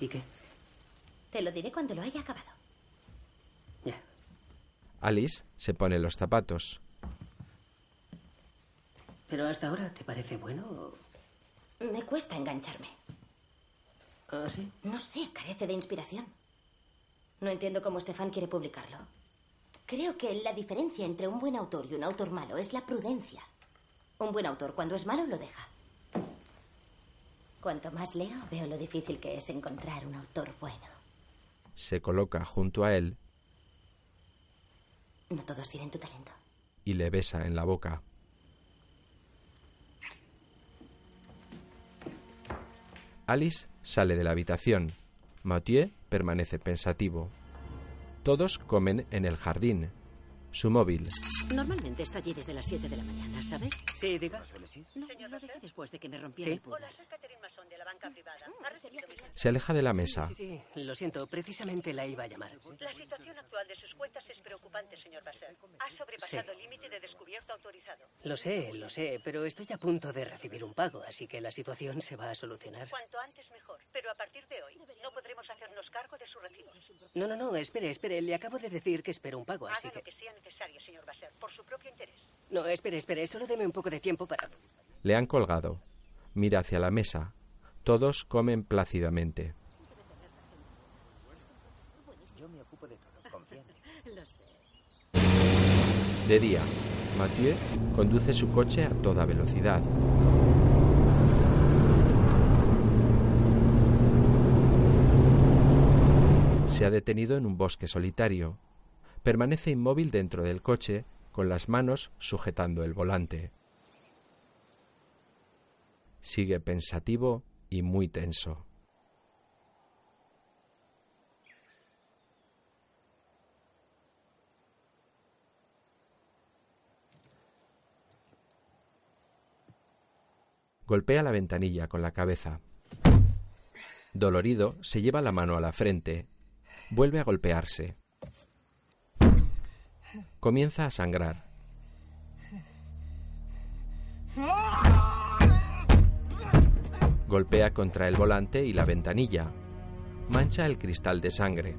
Speaker 3: ¿Y qué?
Speaker 4: Te lo diré cuando lo haya acabado.
Speaker 1: Alice se pone los zapatos.
Speaker 3: ¿Pero hasta ahora te parece bueno o...?
Speaker 4: Me cuesta engancharme.
Speaker 3: ¿Ah, sí?
Speaker 4: No sé, carece de inspiración. No entiendo cómo Stefan quiere publicarlo. Creo que la diferencia entre un buen autor y un autor malo es la prudencia. Un buen autor, cuando es malo, lo deja. Cuanto más leo, veo lo difícil que es encontrar un autor bueno.
Speaker 1: Se coloca junto a él
Speaker 4: No todos tienen tu talento.
Speaker 1: y le besa en la boca. Alice sale de la habitación. Mathieu permanece pensativo. Todos comen en el jardín. Su móvil.
Speaker 14: Normalmente está allí desde las 7 de la mañana, ¿sabes?
Speaker 3: Sí, diga.
Speaker 14: No, lo dejé después de que me rompiera
Speaker 3: ¿Sí?
Speaker 14: el pulgar.
Speaker 2: Banca privada. ¿Ha recibido mi
Speaker 1: Se aleja de la mesa.
Speaker 3: Sí, sí, sí. Lo siento, precisamente la iba a llamar.
Speaker 2: La situación actual de sus cuentas es preocupante, señor Basser. Ha sobrepasado el límite de descubierto autorizado.
Speaker 3: Lo sé, lo sé, pero estoy a punto de recibir un pago, así que la situación se va a solucionar.
Speaker 2: Cuanto antes mejor. Pero a partir de hoy no podremos hacernos cargo de su recibo.
Speaker 3: No, no, no, espere, espere. Le acabo de decir que espero un pago, así
Speaker 2: Haga lo
Speaker 3: que...
Speaker 2: que sea necesario, señor Basser, por su propio interés.
Speaker 3: No, espere, espere. Solo deme un poco de tiempo para...
Speaker 1: Le han colgado. Mira hacia la mesa. Todos comen plácidamente.
Speaker 16: Yo me ocupo de todo. Confía en mí.
Speaker 14: Lo sé.
Speaker 1: De día, Mathieu conduce su coche a toda velocidad. Se ha detenido en un bosque solitario. Permanece inmóvil dentro del coche, con las manos sujetando el volante. Sigue pensativo y muy tenso. Golpea la ventanilla con la cabeza. Dolorido, se lleva la mano a la frente. Vuelve a golpearse. Comienza a sangrar. Golpea contra el volante y la ventanilla. Mancha el cristal de sangre.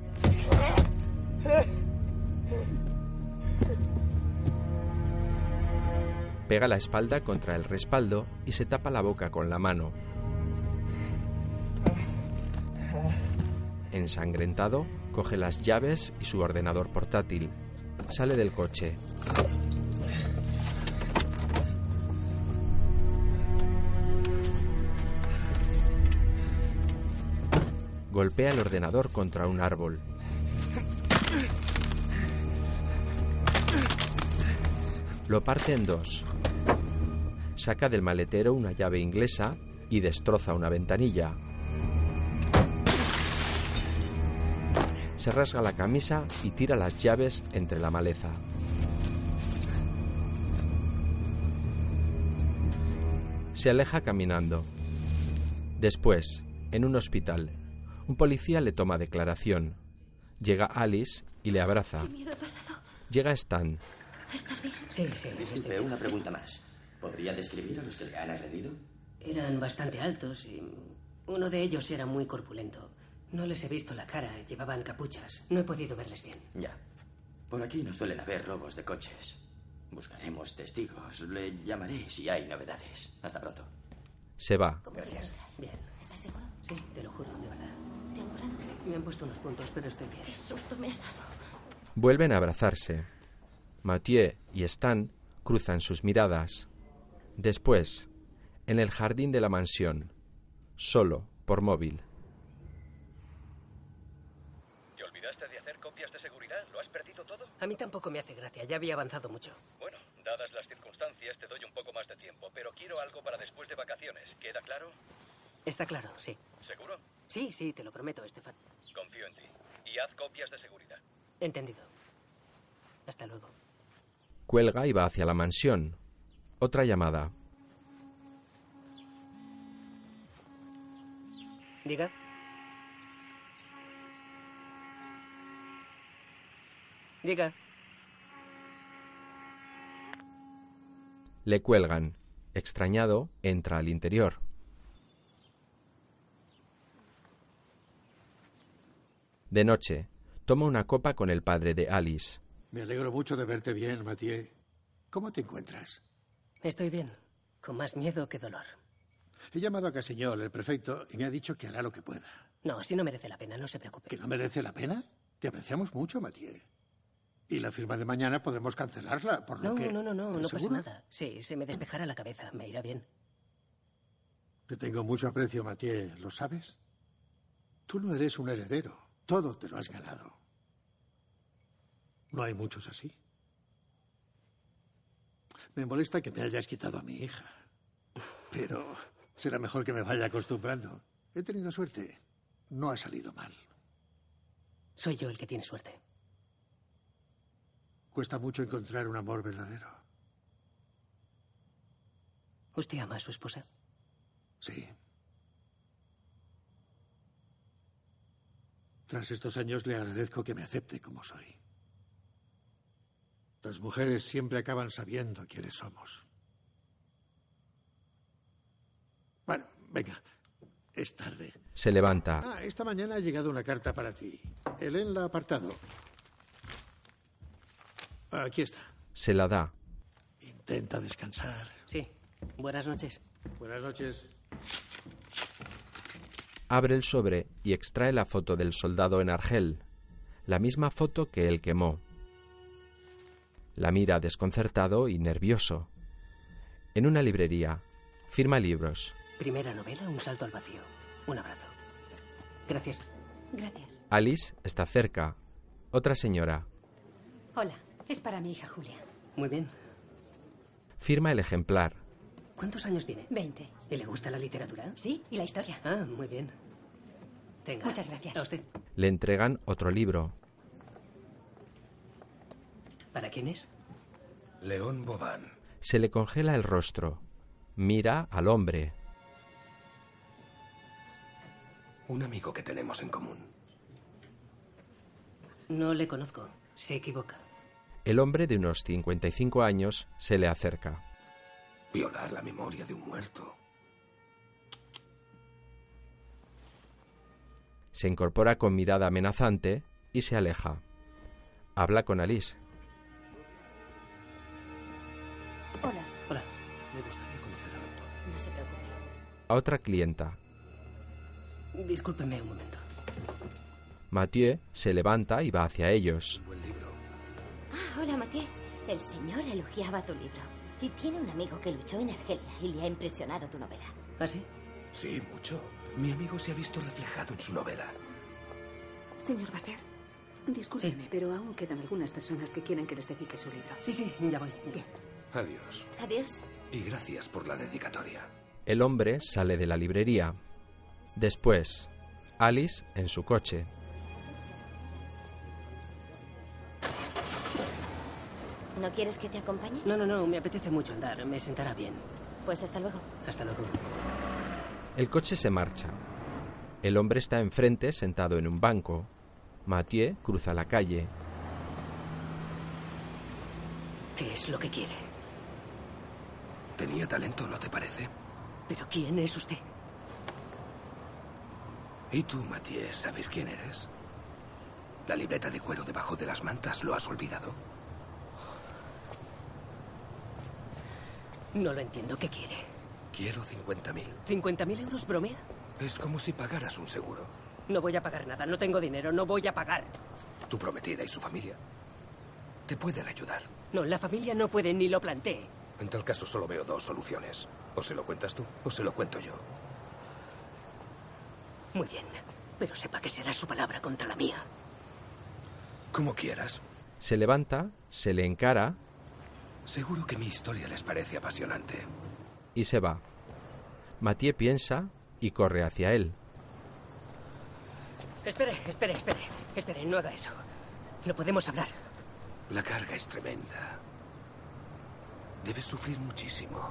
Speaker 1: Pega la espalda contra el respaldo y se tapa la boca con la mano. Ensangrentado, coge las llaves y su ordenador portátil. Sale del coche. Golpea el ordenador contra un árbol. Lo parte en dos. Saca del maletero una llave inglesa y destroza una ventanilla. Se rasga la camisa y tira las llaves entre la maleza. Se aleja caminando. Después, en un hospital, un policía le toma declaración. Llega Alice y le abraza.
Speaker 4: ¿Qué miedo he pasado?
Speaker 1: Llega Stan.
Speaker 4: ¿Estás bien?
Speaker 3: Sí, sí.
Speaker 13: Disculpe, una pregunta más. ¿Podría describir a los que le han agredido?
Speaker 3: Eran bastante altos y uno de ellos era muy corpulento. No les he visto la cara, llevaban capuchas. No he podido verles bien.
Speaker 13: Ya. Por aquí no suelen haber robos de coches. Buscaremos testigos. Le llamaré si hay novedades. Hasta pronto.
Speaker 1: Se va.
Speaker 3: Gracias. Bien.
Speaker 4: ¿Estás seguro?
Speaker 3: Sí, te lo juro, de verdad. Me han puesto unos puntos, pero estoy bien.
Speaker 4: Qué susto me has dado.
Speaker 1: Vuelven a abrazarse. Mathieu y Stan cruzan sus miradas. Después, en el jardín de la mansión, solo, por móvil.
Speaker 7: ¿Te olvidaste de hacer copias de seguridad? ¿Lo has perdido todo?
Speaker 3: A mí tampoco me hace gracia, ya había avanzado mucho.
Speaker 7: Bueno, dadas las circunstancias, te doy un poco más de tiempo, pero quiero algo para después de vacaciones. ¿Queda claro?
Speaker 3: Está claro, sí.
Speaker 7: ¿Seguro?
Speaker 3: Sí, sí, te lo prometo, Estefan.
Speaker 7: Confío en ti. Y haz copias de seguridad.
Speaker 3: Entendido. Hasta luego.
Speaker 1: Cuelga y va hacia la mansión. Otra llamada.
Speaker 3: Diga. Diga.
Speaker 1: Le cuelgan. Extrañado, entra al interior. De noche, toma una copa con el padre de Alice.
Speaker 11: Me alegro mucho de verte bien, Mathieu. ¿Cómo te encuentras?
Speaker 3: Estoy bien. Con más miedo que dolor.
Speaker 11: He llamado a Casiñol, el prefecto, y me ha dicho que hará lo que pueda.
Speaker 3: No, si no merece la pena, no se preocupe.
Speaker 11: ¿Que no merece la pena? Te apreciamos mucho, Mathieu. Y la firma de mañana podemos cancelarla, por lo
Speaker 3: No,
Speaker 11: que...
Speaker 3: no, no, no, no pasa
Speaker 11: ¿Seguro?
Speaker 3: nada. Sí, se me despejará la cabeza, me irá bien.
Speaker 11: Te tengo mucho aprecio, Mathieu, ¿lo sabes? Tú no eres un heredero. Todo te lo has ganado. No hay muchos así. Me molesta que me hayas quitado a mi hija. Pero será mejor que me vaya acostumbrando. He tenido suerte. No ha salido mal.
Speaker 3: Soy yo el que tiene suerte.
Speaker 11: Cuesta mucho encontrar un amor verdadero.
Speaker 3: ¿Usted ama a su esposa?
Speaker 11: Sí. Tras estos años le agradezco que me acepte como soy. Las mujeres siempre acaban sabiendo quiénes somos. Bueno, venga. Es tarde.
Speaker 1: Se levanta.
Speaker 11: Ah, esta mañana ha llegado una carta para ti. Helen la ha apartado. Aquí está.
Speaker 1: Se la da.
Speaker 11: Intenta descansar.
Speaker 3: Sí. Buenas noches.
Speaker 11: Buenas noches.
Speaker 1: Abre el sobre y extrae la foto del soldado en Argel, la misma foto que él quemó. La mira desconcertado y nervioso. En una librería, firma libros.
Speaker 3: Primera novela, un salto al vacío. Un abrazo. Gracias.
Speaker 14: Gracias.
Speaker 1: Alice está cerca. Otra señora.
Speaker 14: Hola, es para mi hija Julia.
Speaker 3: Muy bien.
Speaker 1: Firma el ejemplar.
Speaker 3: ¿Cuántos años tiene?
Speaker 14: Veinte.
Speaker 3: ¿Y le gusta la literatura?
Speaker 14: Sí, y la historia.
Speaker 3: Ah, muy bien. Tenga.
Speaker 14: Muchas gracias.
Speaker 3: A usted.
Speaker 1: Le entregan otro libro.
Speaker 3: ¿Para quién es?
Speaker 17: León Bobán.
Speaker 1: Se le congela el rostro. Mira al hombre.
Speaker 17: Un amigo que tenemos en común.
Speaker 3: No le conozco. Se equivoca.
Speaker 1: El hombre de unos 55 años se le acerca.
Speaker 17: Violar la memoria de un muerto.
Speaker 1: Se incorpora con mirada amenazante y se aleja. Habla con Alice.
Speaker 14: Hola.
Speaker 3: Hola.
Speaker 17: Me gustaría conocer al autor.
Speaker 4: No se preocupe.
Speaker 1: A otra clienta.
Speaker 3: Discúlpeme un momento.
Speaker 1: Mathieu se levanta y va hacia ellos.
Speaker 4: Ah, hola, Mathieu. El señor elogiaba tu libro. Y tiene un amigo que luchó en Argelia y le ha impresionado tu novela.
Speaker 3: ¿Ah, sí?
Speaker 17: Sí, mucho. Mi amigo se ha visto reflejado en su novela.
Speaker 14: Señor Basser, discúlpeme, pero aún quedan algunas personas que quieren que les dedique su libro.
Speaker 3: Sí, sí, ya voy.
Speaker 14: Bien.
Speaker 17: Adiós.
Speaker 4: Adiós.
Speaker 17: Y gracias por la dedicatoria.
Speaker 1: El hombre sale de la librería. Después, Alice en su coche.
Speaker 4: ¿No quieres que te acompañe?
Speaker 3: No, no, no, me apetece mucho andar. Me sentará bien.
Speaker 4: Pues hasta luego.
Speaker 3: Hasta luego.
Speaker 1: El coche se marcha. El hombre está enfrente sentado en un banco. Mathieu cruza la calle.
Speaker 3: ¿Qué es lo que quiere?
Speaker 17: Tenía talento, ¿no te parece?
Speaker 3: ¿Pero quién es usted?
Speaker 17: ¿Y tú, Mathieu, sabes quién eres? La libreta de cuero debajo de las mantas, ¿lo has olvidado?
Speaker 3: No lo entiendo. ¿Qué quiere?
Speaker 17: Quiero 50.000.
Speaker 3: ¿50.000 euros bromea?
Speaker 17: Es como si pagaras un seguro.
Speaker 3: No voy a pagar nada. No tengo dinero. No voy a pagar.
Speaker 17: Tu prometida y su familia te pueden ayudar.
Speaker 3: No, la familia no puede ni lo planteé.
Speaker 17: En tal caso solo veo dos soluciones. O se lo cuentas tú o se lo cuento yo.
Speaker 3: Muy bien. Pero sepa que será su palabra contra la mía.
Speaker 17: Como quieras.
Speaker 1: Se levanta, se le encara
Speaker 17: Seguro que mi historia les parece apasionante.
Speaker 1: y se va. Mathieu piensa y corre hacia él.
Speaker 3: Espere, espere, espere. Espere, no haga eso. No podemos hablar.
Speaker 17: La carga es tremenda. Debes sufrir muchísimo.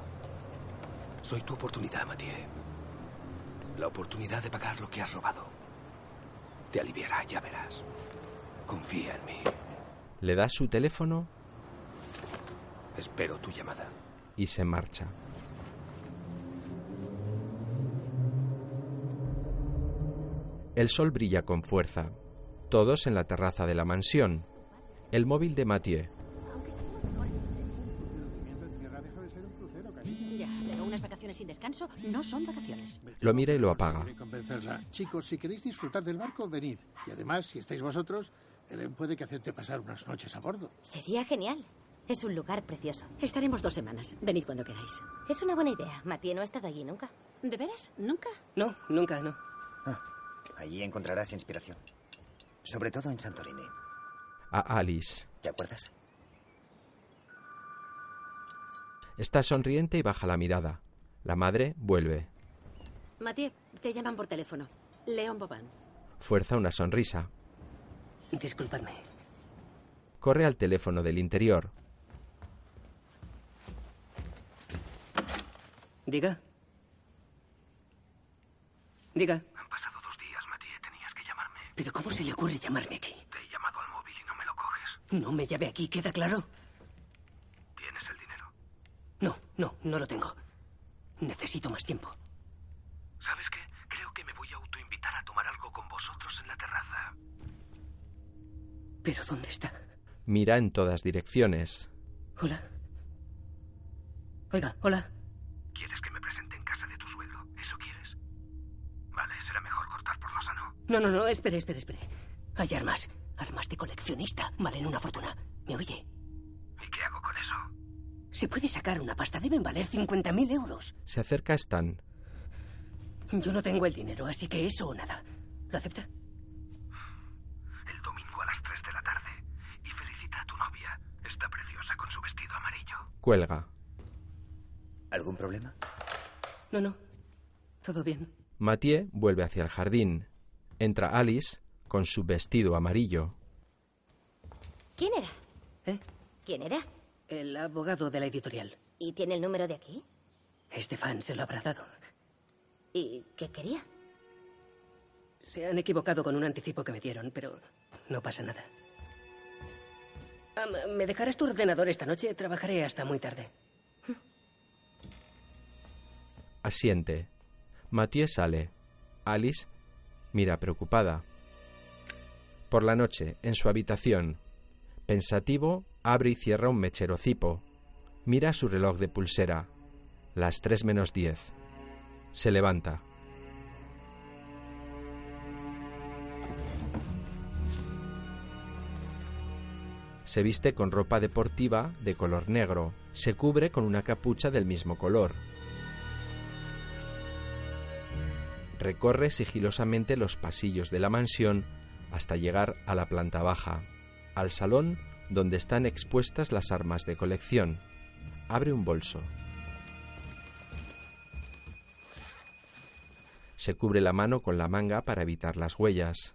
Speaker 17: Soy tu oportunidad, Mathieu. La oportunidad de pagar lo que has robado. Te aliviará, ya verás. Confía en mí.
Speaker 1: Le da su teléfono
Speaker 17: Espero tu llamada.
Speaker 1: y se marcha. El sol brilla con fuerza. Todos en la terraza de la mansión. El móvil de Mathieu.
Speaker 18: Ya, pero unas vacaciones sin descanso no son vacaciones.
Speaker 1: Lo mira y lo apaga.
Speaker 11: Chicos, si queréis disfrutar del barco, venid. Y además, si estáis vosotros, Helen puede que acepte pasar unas noches a bordo.
Speaker 4: Sería genial. Es un lugar precioso.
Speaker 18: Estaremos dos semanas. Venid cuando queráis.
Speaker 4: Es una buena idea. Mathieu no ha estado allí nunca.
Speaker 18: ¿De veras? ¿Nunca?
Speaker 3: No, nunca, no.
Speaker 16: Allí encontrarás inspiración. Sobre todo en Santorini.
Speaker 1: A Alice.
Speaker 16: ¿Te acuerdas?
Speaker 1: Está sonriente y baja la mirada. La madre vuelve.
Speaker 18: Mathieu, te llaman por teléfono. León Boban.
Speaker 1: Fuerza una sonrisa.
Speaker 3: Disculpadme.
Speaker 1: Corre al teléfono del interior.
Speaker 3: Diga. Diga.
Speaker 17: Han pasado dos días, Mathieu. Tenías que llamarme.
Speaker 3: ¿Pero cómo se le ocurre llamarme aquí?
Speaker 17: Te he llamado al móvil y no me lo coges.
Speaker 3: No me llame aquí, ¿queda claro?
Speaker 17: ¿Tienes el dinero?
Speaker 3: No, no, no lo tengo. Necesito más tiempo.
Speaker 17: ¿Sabes qué? Creo que me voy a autoinvitar a tomar algo con vosotros en la terraza.
Speaker 3: ¿Pero dónde está?
Speaker 1: Mira en todas direcciones.
Speaker 3: Hola. Oiga, hola.
Speaker 17: ¿Quieres que me presente en casa de tu suegro? ¿Eso quieres? Vale, será mejor cortar por lo sano.
Speaker 3: No, no, no, espere, espere, espere. Hay armas. Armas de coleccionista. Valen una fortuna. ¿Me oye?
Speaker 17: ¿Y qué hago con eso?
Speaker 3: Se puede sacar una pasta. Deben valer 50.000 euros.
Speaker 1: Se acerca a Stan.
Speaker 3: Yo no tengo el dinero, así que eso o nada. ¿Lo acepta?
Speaker 17: El domingo a las 3 de la tarde. Y felicita a tu novia. Está preciosa con su vestido amarillo.
Speaker 1: Cuelga.
Speaker 16: ¿Algún problema?
Speaker 3: No, no. Todo bien.
Speaker 1: Mathieu vuelve hacia el jardín. Entra Alice con su vestido amarillo.
Speaker 4: ¿Quién era?
Speaker 3: ¿Eh?
Speaker 4: ¿Quién era?
Speaker 3: El abogado de la editorial.
Speaker 4: ¿Y tiene el número de aquí?
Speaker 3: Estefan se lo habrá dado.
Speaker 4: ¿Y qué quería?
Speaker 3: Se han equivocado con un anticipo que me dieron, pero no pasa nada. ¿Me dejarás tu ordenador esta noche? Trabajaré hasta muy tarde.
Speaker 1: Asiente. Mathieu sale. Alice mira preocupada. Por la noche, en su habitación, pensativo, abre y cierra un mechero cipo. Mira su reloj de pulsera. Las tres menos diez. Se levanta. Se viste con ropa deportiva de color negro. Se cubre con una capucha del mismo color. Recorre sigilosamente los pasillos de la mansión hasta llegar a la planta baja, al salón donde están expuestas las armas de colección. Abre un bolso. Se cubre la mano con la manga para evitar las huellas.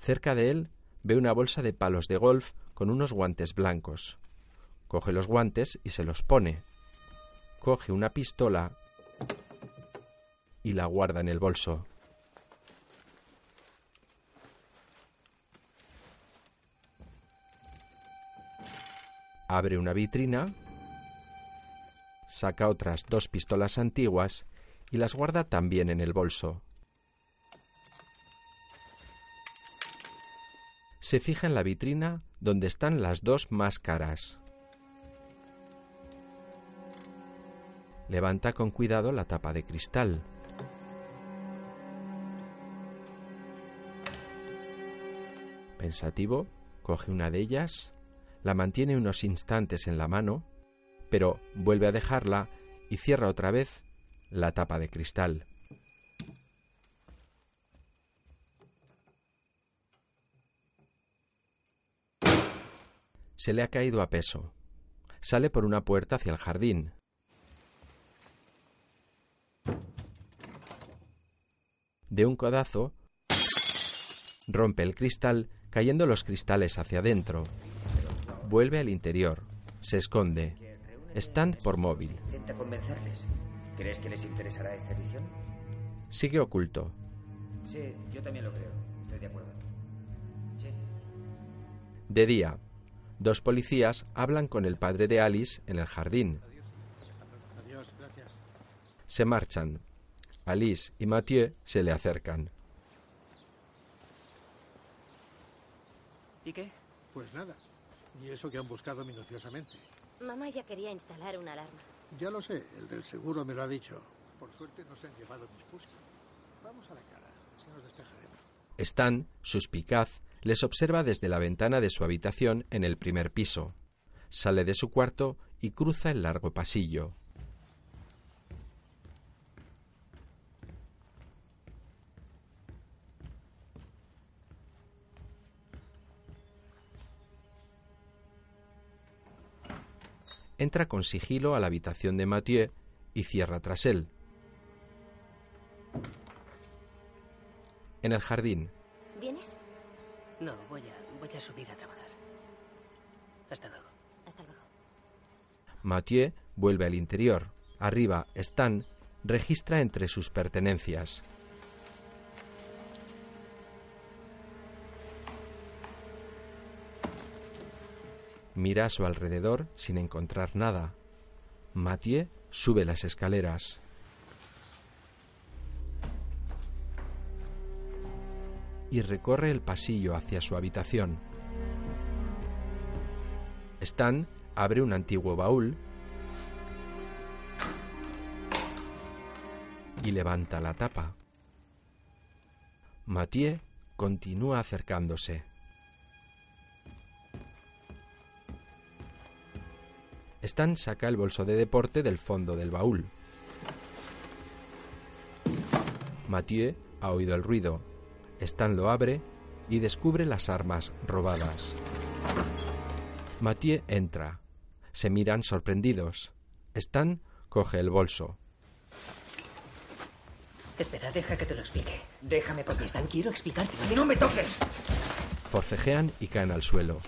Speaker 1: Cerca de él ve una bolsa de palos de golf con unos guantes blancos. Coge los guantes y se los pone. Coge una pistola y la guarda en el bolso. Abre una vitrina, saca otras dos pistolas antiguas y las guarda también en el bolso. Se fija en la vitrina donde están las dos máscaras. Levanta con cuidado la tapa de cristal. Pensativo, coge una de ellas, la mantiene unos instantes en la mano, pero vuelve a dejarla y cierra otra vez la tapa de cristal. Se le ha caído a peso. Sale por una puerta hacia el jardín. De un codazo, rompe el cristal, cayendo los cristales hacia adentro. Vuelve al interior. Se esconde. Stand por móvil.
Speaker 16: Intenta convencerles. ¿Crees que les interesará esta edición?
Speaker 1: Sigue oculto.
Speaker 16: Sí, yo también lo creo. Estoy de acuerdo. Sí.
Speaker 1: De día, dos policías hablan con el padre de Alice en el jardín.
Speaker 11: Adiós, gracias.
Speaker 1: Se marchan. Alice y Mathieu se le acercan.
Speaker 3: ¿Y qué?
Speaker 11: Pues nada. Y eso que han buscado minuciosamente.
Speaker 4: Mamá ya quería instalar una alarma.
Speaker 11: Ya lo sé, el del seguro me lo ha dicho. Por suerte no se han llevado mis puscas. Vamos a la cara, así nos despejaremos.
Speaker 1: Stan, suspicaz, les observa desde la ventana de su habitación en el primer piso. Sale de su cuarto y cruza el largo pasillo. Entra con sigilo a la habitación de Mathieu y cierra tras él. En el jardín.
Speaker 3: No, voy a, voy a subir a trabajar. Hasta luego.
Speaker 4: Hasta luego.
Speaker 1: Mathieu vuelve al interior. Arriba, Stan registra entre sus pertenencias. Mira a su alrededor sin encontrar nada. Mathieu sube las escaleras. Y recorre el pasillo hacia su habitación. Stan abre un antiguo baúl y levanta la tapa. Mathieu continúa acercándose. Stan saca el bolso de deporte del fondo del baúl. Mathieu ha oído el ruido. Stan lo abre y descubre las armas robadas. Mathieu entra. Se miran sorprendidos. Stan coge el bolso.
Speaker 3: Espera, deja que te lo explique.
Speaker 16: Déjame pasar.
Speaker 3: Stan, quiero explicarte.
Speaker 16: ¡No me toques!
Speaker 1: Forcejean y caen al suelo.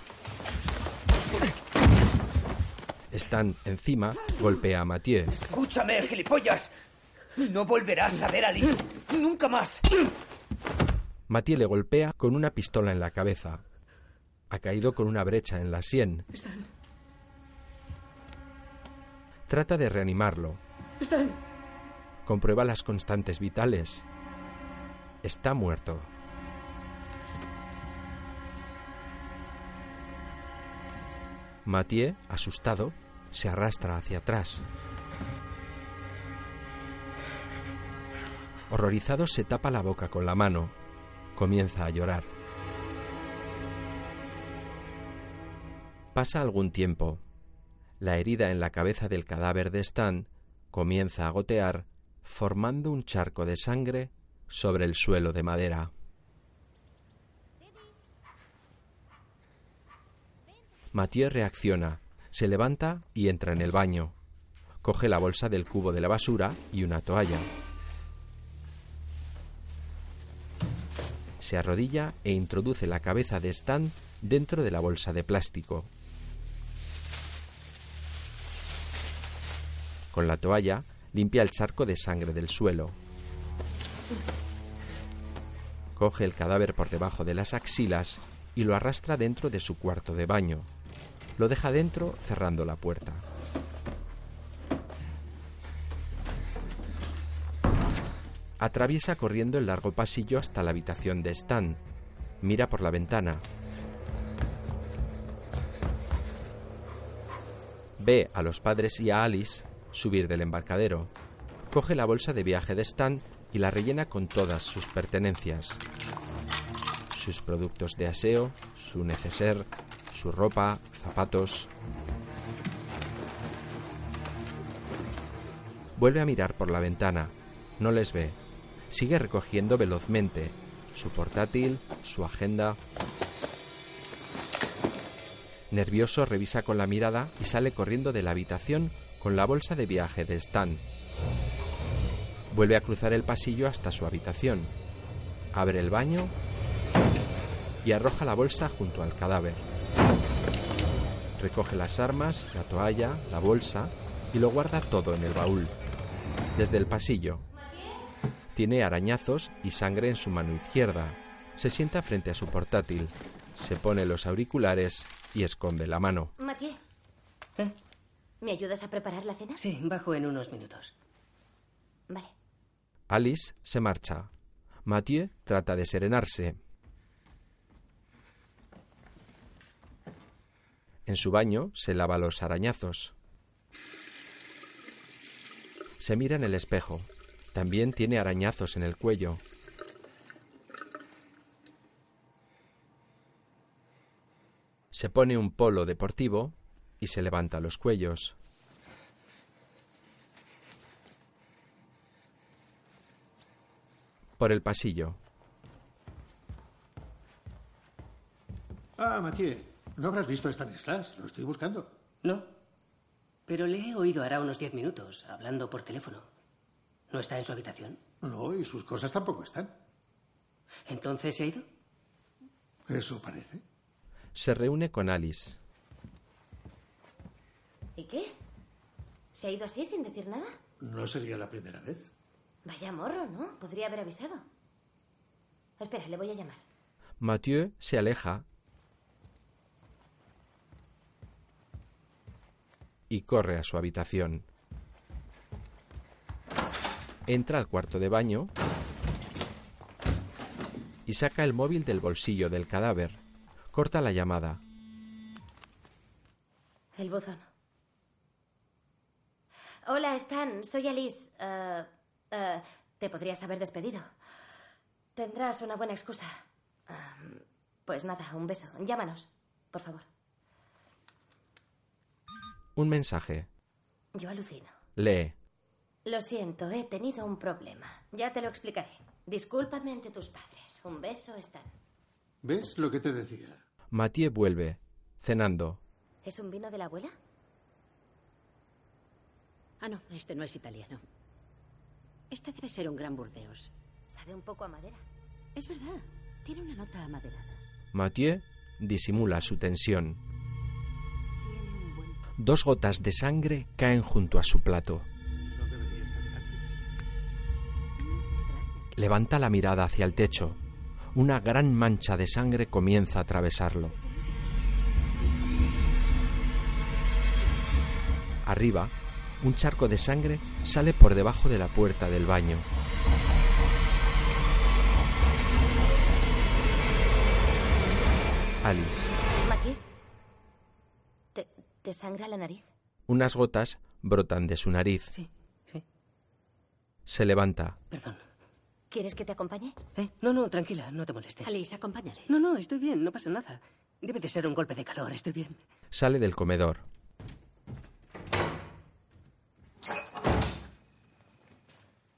Speaker 1: Stan, encima, golpea a Mathieu.
Speaker 16: Escúchame, gilipollas. No volverás a ver a Liz. Nunca más.
Speaker 1: Mathieu le golpea con una pistola en la cabeza. Ha caído con una brecha en la sien. Trata de reanimarlo. Comprueba las constantes vitales. Está muerto. Mathieu, asustado, se arrastra hacia atrás. Horrorizado se tapa la boca con la mano. Comienza a llorar. Pasa algún tiempo. La herida en la cabeza del cadáver de Stan comienza a gotear, formando un charco de sangre sobre el suelo de madera. Mathieu reacciona, se levanta y entra en el baño. Coge la bolsa del cubo de la basura y una toalla. Se arrodilla e introduce la cabeza de Stan dentro de la bolsa de plástico. Con la toalla limpia el charco de sangre del suelo. Coge el cadáver por debajo de las axilas y lo arrastra dentro de su cuarto de baño. Lo deja dentro cerrando la puerta. Atraviesa corriendo el largo pasillo hasta la habitación de Stan. Mira por la ventana. Ve a los padres y a Alice subir del embarcadero. Coge la bolsa de viaje de Stan y la rellena con todas sus pertenencias. Sus productos de aseo, su neceser, su ropa, zapatos. Vuelve a mirar por la ventana. No les ve. Sigue recogiendo velozmente su portátil, su agenda. Nervioso revisa con la mirada y sale corriendo de la habitación con la bolsa de viaje de Stan. Vuelve a cruzar el pasillo hasta su habitación. Abre el baño y arroja la bolsa junto al cadáver. Recoge las armas, la toalla, la bolsa y lo guarda todo en el baúl. Desde el pasillo. Tiene arañazos y sangre en su mano izquierda. Se sienta frente a su portátil. Se pone los auriculares y esconde la mano.
Speaker 4: Mathieu.
Speaker 3: ¿Eh?
Speaker 4: ¿Me ayudas a preparar la cena?
Speaker 3: Sí, bajo en unos minutos.
Speaker 4: Vale.
Speaker 1: Alice se marcha. Mathieu trata de serenarse. En su baño se lava los arañazos. Se mira en el espejo. También tiene arañazos en el cuello. Se pone un polo deportivo y se levanta los cuellos. Por el pasillo.
Speaker 11: Ah, Mathieu, ¿no habrás visto a Stanislas? Lo estoy buscando.
Speaker 3: No. Pero le he oído hará unos diez minutos, hablando por teléfono. ¿No está en su habitación?
Speaker 11: No, y sus cosas tampoco están.
Speaker 3: ¿Entonces se ha ido?
Speaker 11: Eso parece.
Speaker 1: Se reúne con Alice.
Speaker 4: ¿Y qué? ¿Se ha ido así sin decir nada?
Speaker 11: No sería la primera vez.
Speaker 4: Vaya morro, ¿no? Podría haber avisado. Espera, le voy a llamar.
Speaker 1: Mathieu se aleja y corre a su habitación. Entra al cuarto de baño y saca el móvil del bolsillo del cadáver. Corta la llamada.
Speaker 4: El buzón. Hola, Stan. Soy Alice. Eh, eh, te podrías haber despedido. Tendrás una buena excusa. Pues nada, un beso. Llámanos, por favor.
Speaker 1: Un mensaje.
Speaker 4: Yo alucino.
Speaker 1: Lee.
Speaker 4: Lo siento, he tenido un problema. Ya te lo explicaré. Discúlpame ante tus padres. Un beso, Stan.
Speaker 11: ¿Ves lo que te decía?
Speaker 1: Mathieu vuelve, cenando.
Speaker 4: ¿Es un vino de la abuela?
Speaker 18: Ah, no, este no es italiano. Este debe ser un gran Burdeos.
Speaker 4: Sabe un poco a madera.
Speaker 18: Es verdad, tiene una nota amaderada.
Speaker 1: Mathieu disimula su tensión. Dos gotas de sangre caen junto a su plato. Levanta la mirada hacia el techo. Una gran mancha de sangre comienza a atravesarlo. Arriba, un charco de sangre sale por debajo de la puerta del baño. Alice.
Speaker 4: Mathieu. ¿Te, ¿Te sangra la nariz?
Speaker 1: Unas gotas brotan de su nariz.
Speaker 3: Sí, sí.
Speaker 1: Se levanta.
Speaker 3: Perdón.
Speaker 4: ¿Quieres que te acompañe?
Speaker 3: ¿Eh? No, no, tranquila, no te molestes.
Speaker 18: Alice, acompáñale.
Speaker 3: No, no, estoy bien, no pasa nada. Debe de ser un golpe de calor, estoy bien.
Speaker 1: Sale del comedor.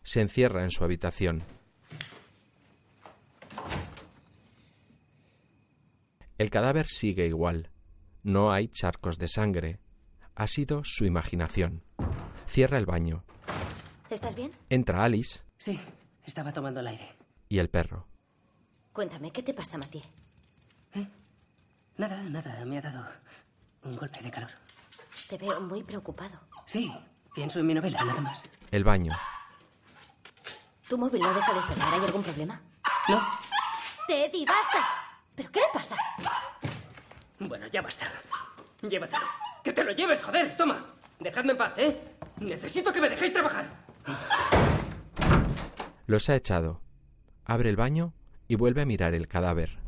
Speaker 1: Se encierra en su habitación. El cadáver sigue igual. No hay charcos de sangre. Ha sido su imaginación. Cierra el baño.
Speaker 4: ¿Estás bien?
Speaker 1: Entra Alice
Speaker 3: Sí, estaba tomando el aire.
Speaker 1: y el perro.
Speaker 4: Cuéntame, ¿qué te pasa, Mathieu?
Speaker 3: Nada, nada, me ha dado un golpe de calor.
Speaker 4: Te veo muy preocupado.
Speaker 3: Sí, pienso en mi novela, nada más.
Speaker 1: El baño.
Speaker 4: ¿Tu móvil no deja de sonar? ¿Hay algún problema?
Speaker 3: No.
Speaker 4: Teddy, basta. ¿Pero qué le pasa?
Speaker 3: Bueno, ya basta. Llévatelo. ¡Que te lo lleves, joder! Toma. Dejadme en paz, ¿eh? Necesito que me dejéis trabajar.
Speaker 1: Los ha echado. Abre el baño y vuelve a mirar el cadáver.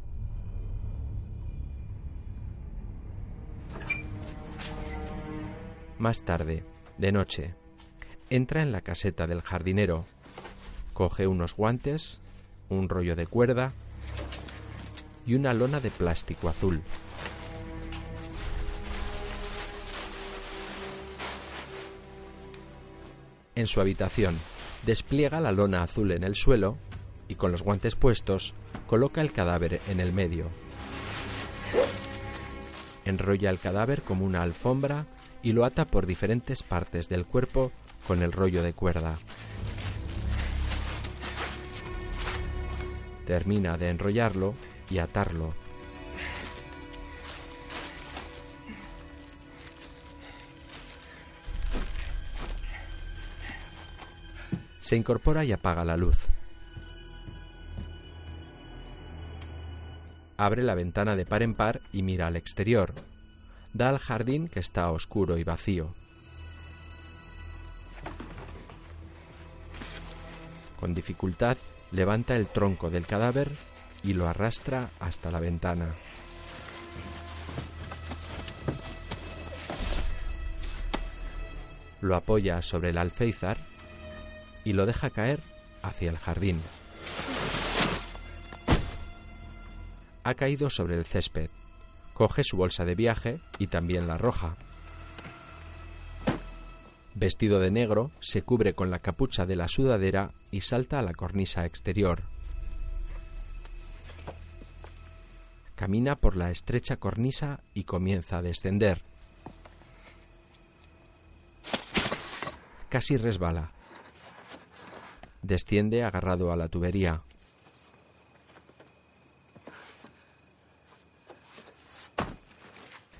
Speaker 1: Más tarde, de noche, entra en la caseta del jardinero, coge unos guantes, un rollo de cuerda y una lona de plástico azul. En su habitación, despliega la lona azul en el suelo y con los guantes puestos coloca el cadáver en el medio. Enrolla el cadáver como una alfombra y lo ata por diferentes partes del cuerpo con el rollo de cuerda. Termina de enrollarlo y atarlo. Se incorpora y apaga la luz. Abre la ventana de par en par y mira al exterior. Da al jardín que está oscuro y vacío. Con dificultad levanta el tronco del cadáver y lo arrastra hasta la ventana. Lo apoya sobre el alféizar y lo deja caer hacia el jardín. Ha caído sobre el césped. Coge su bolsa de viaje y también la roja. Vestido de negro, se cubre con la capucha de la sudadera y salta a la cornisa exterior. Camina por la estrecha cornisa y comienza a descender. Casi resbala. Desciende agarrado a la tubería.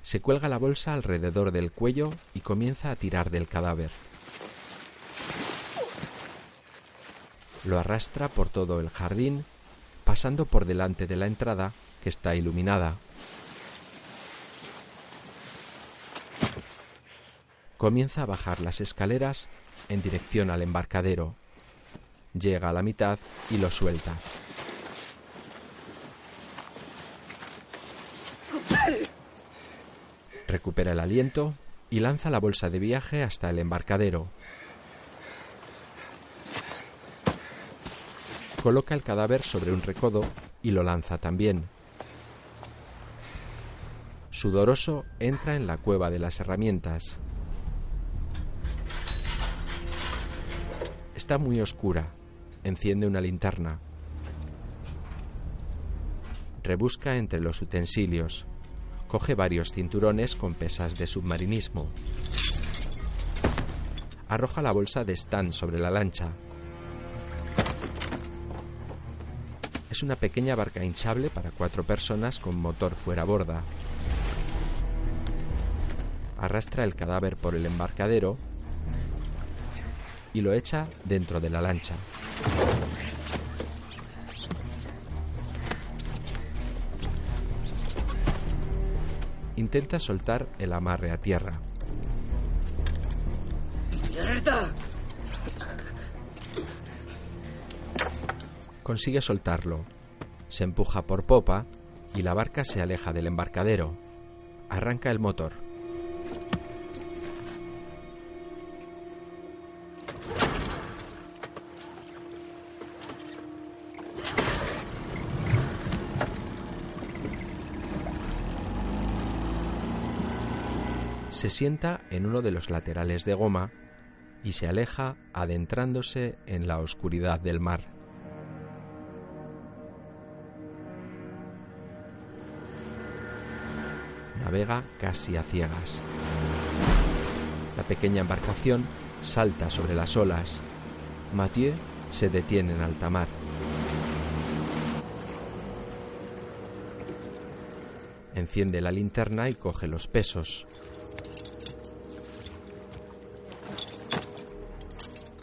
Speaker 1: Se cuelga la bolsa alrededor del cuello y comienza a tirar del cadáver. Lo arrastra por todo el jardín, pasando por delante de la entrada que está iluminada. Comienza a bajar las escaleras en dirección al embarcadero. Llega a la mitad y lo suelta. Recupera el aliento y lanza la bolsa de viaje hasta el embarcadero. Coloca el cadáver sobre un recodo y lo lanza también. Sudoroso entra en la cueva de las herramientas. Está muy oscura. Enciende una linterna. Rebusca entre los utensilios. Coge varios cinturones con pesas de submarinismo. Arroja la bolsa de Stan sobre la lancha. Es una pequeña barca hinchable para cuatro personas con motor fuera borda. Arrastra el cadáver por el embarcadero y lo echa dentro de la lancha. Intenta soltar el amarre a tierra.
Speaker 3: ¡Mierda!
Speaker 1: Consigue soltarlo. Se empuja por popa y la barca se aleja del embarcadero. Arranca el motor. Se sienta en uno de los laterales de goma y se aleja adentrándose en la oscuridad del mar. Navega casi a ciegas. La pequeña embarcación salta sobre las olas. Mathieu se detiene en alta mar. Enciende la linterna y coge los pesos.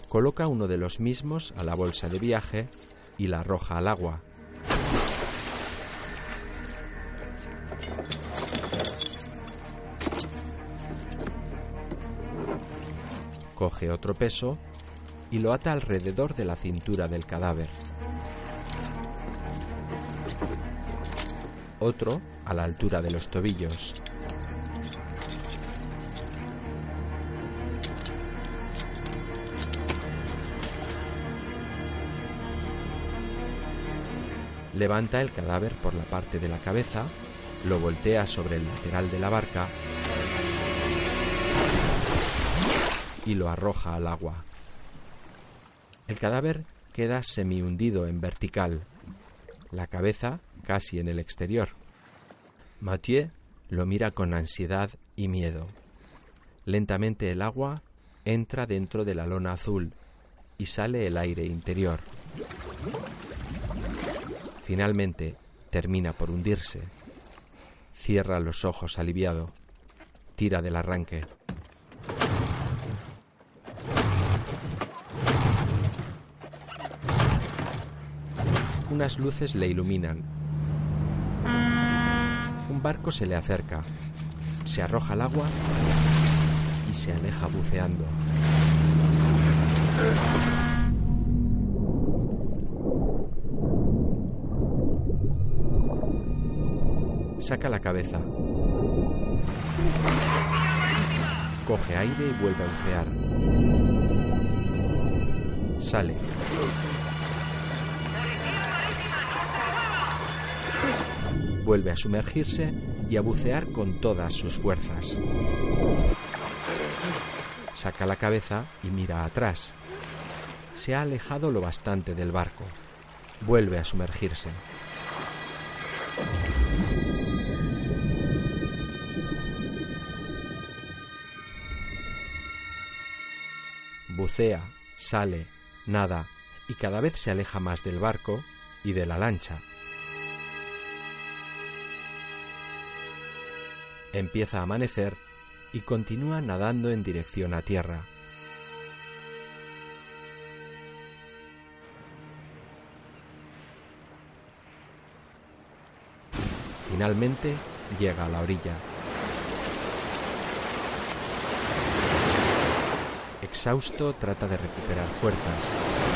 Speaker 1: Coloca uno de los mismos a la bolsa de viaje y la arroja al agua. Coge otro peso y lo ata alrededor de la cintura del cadáver. Otro a la altura de los tobillos. Levanta el cadáver por la parte de la cabeza, lo voltea sobre el lateral de la barca y lo arroja al agua. El cadáver queda semi hundido en vertical, la cabeza casi en el exterior. Mathieu lo mira con ansiedad y miedo. Lentamente el agua entra dentro de la lona azul y sale el aire interior. Finalmente termina por hundirse. Cierra los ojos aliviado. Tira del arranque. Unas luces le iluminan. Un barco se le acerca. Se arroja al agua y se aleja buceando. Saca la cabeza. Coge aire y vuelve a bucear. Sale. Vuelve a sumergirse y a bucear con todas sus fuerzas. Saca la cabeza y mira atrás. Se ha alejado lo bastante del barco. Vuelve a sumergirse. Bucea, sale, nada y cada vez se aleja más del barco y de la lancha. Empieza a amanecer y continúa nadando en dirección a tierra. Finalmente llega a la orilla. Exhausto trata de recuperar fuerzas.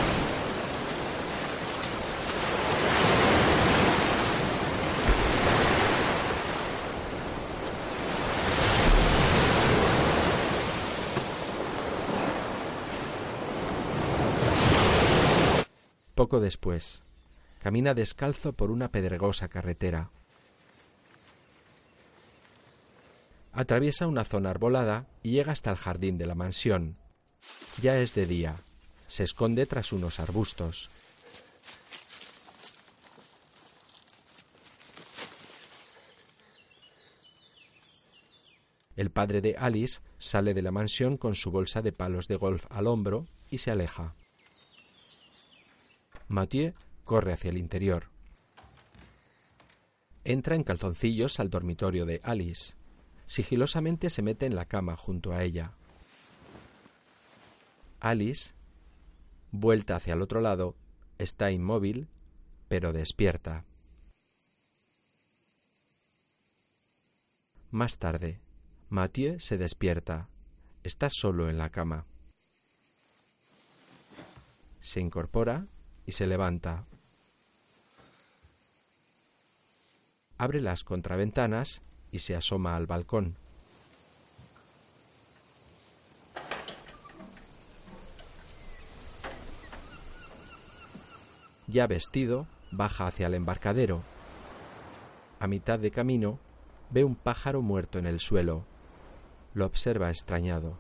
Speaker 1: Poco después, camina descalzo por una pedregosa carretera. Atraviesa una zona arbolada y llega hasta el jardín de la mansión. Ya es de día. Se esconde tras unos arbustos. El padre de Alice sale de la mansión con su bolsa de palos de golf al hombro y se aleja. Mathieu corre hacia el interior. Entra en calzoncillos al dormitorio de Alice. Sigilosamente se mete en la cama junto a ella. Alice, vuelta hacia el otro lado, está inmóvil, pero despierta. Más tarde, Mathieu se despierta. Está solo en la cama. Se incorpora y se levanta. Abre las contraventanas y se asoma al balcón. Ya vestido, baja hacia el embarcadero. A mitad de camino, ve un pájaro muerto en el suelo. Lo observa extrañado.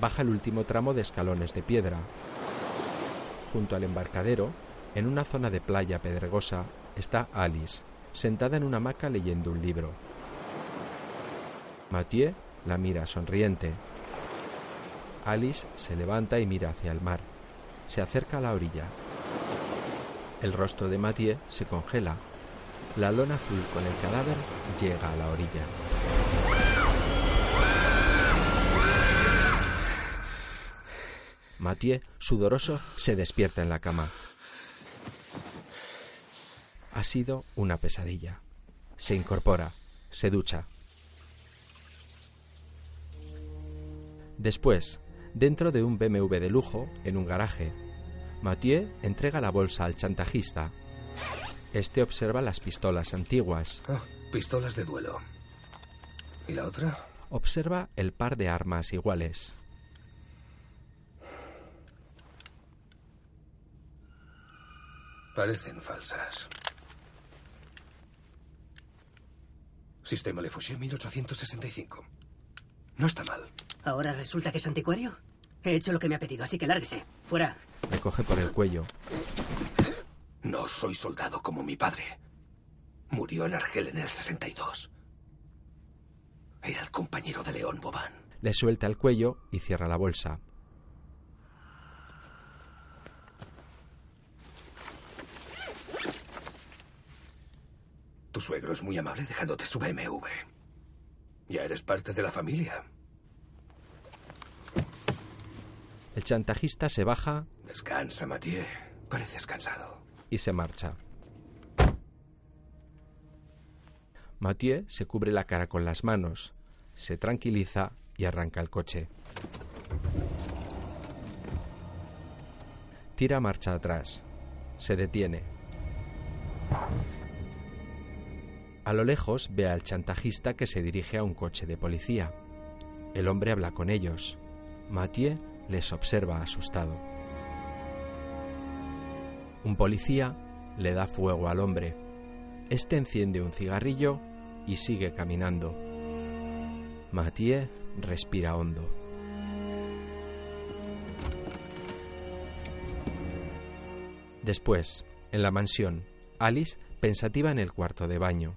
Speaker 1: Baja el último tramo de escalones de piedra. Junto al embarcadero, en una zona de playa pedregosa, está Alice, sentada en una hamaca leyendo un libro. Mathieu la mira sonriente. Alice se levanta y mira hacia el mar. Se acerca a la orilla. El rostro de Mathieu se congela. La lona azul con el cadáver llega a la orilla. Mathieu, sudoroso, se despierta en la cama. Ha sido una pesadilla. Se incorpora, se ducha. Después, dentro de un BMW de lujo, en un garaje, Mathieu entrega la bolsa al chantajista. Este observa las pistolas antiguas.
Speaker 17: Ah, pistolas de duelo. ¿Y la otra?
Speaker 1: Observa el par de armas iguales.
Speaker 17: Parecen falsas. Sistema Lefouché 1865. No está mal.
Speaker 3: ¿Ahora resulta que es anticuario? He hecho lo que me ha pedido, así que lárguese. Fuera.
Speaker 1: Le coge por el cuello.
Speaker 17: No soy soldado como mi padre. Murió en Argel en el 62. Era el compañero de León Bobán.
Speaker 1: Le suelta el cuello y cierra la bolsa.
Speaker 17: Tu suegro es muy amable dejándote su BMW. Ya eres parte de la familia.
Speaker 1: El chantajista se baja
Speaker 17: Descansa, Mathieu. Pareces cansado.
Speaker 1: y se marcha. Mathieu se cubre la cara con las manos, se tranquiliza y arranca el coche. Tira marcha atrás. Se detiene. A lo lejos ve al chantajista que se dirige a un coche de policía. El hombre habla con ellos. Mathieu les observa asustado. Un policía le da fuego al hombre. Este enciende un cigarrillo y sigue caminando. Mathieu respira hondo. Después, en la mansión, Alice pensativa en el cuarto de baño,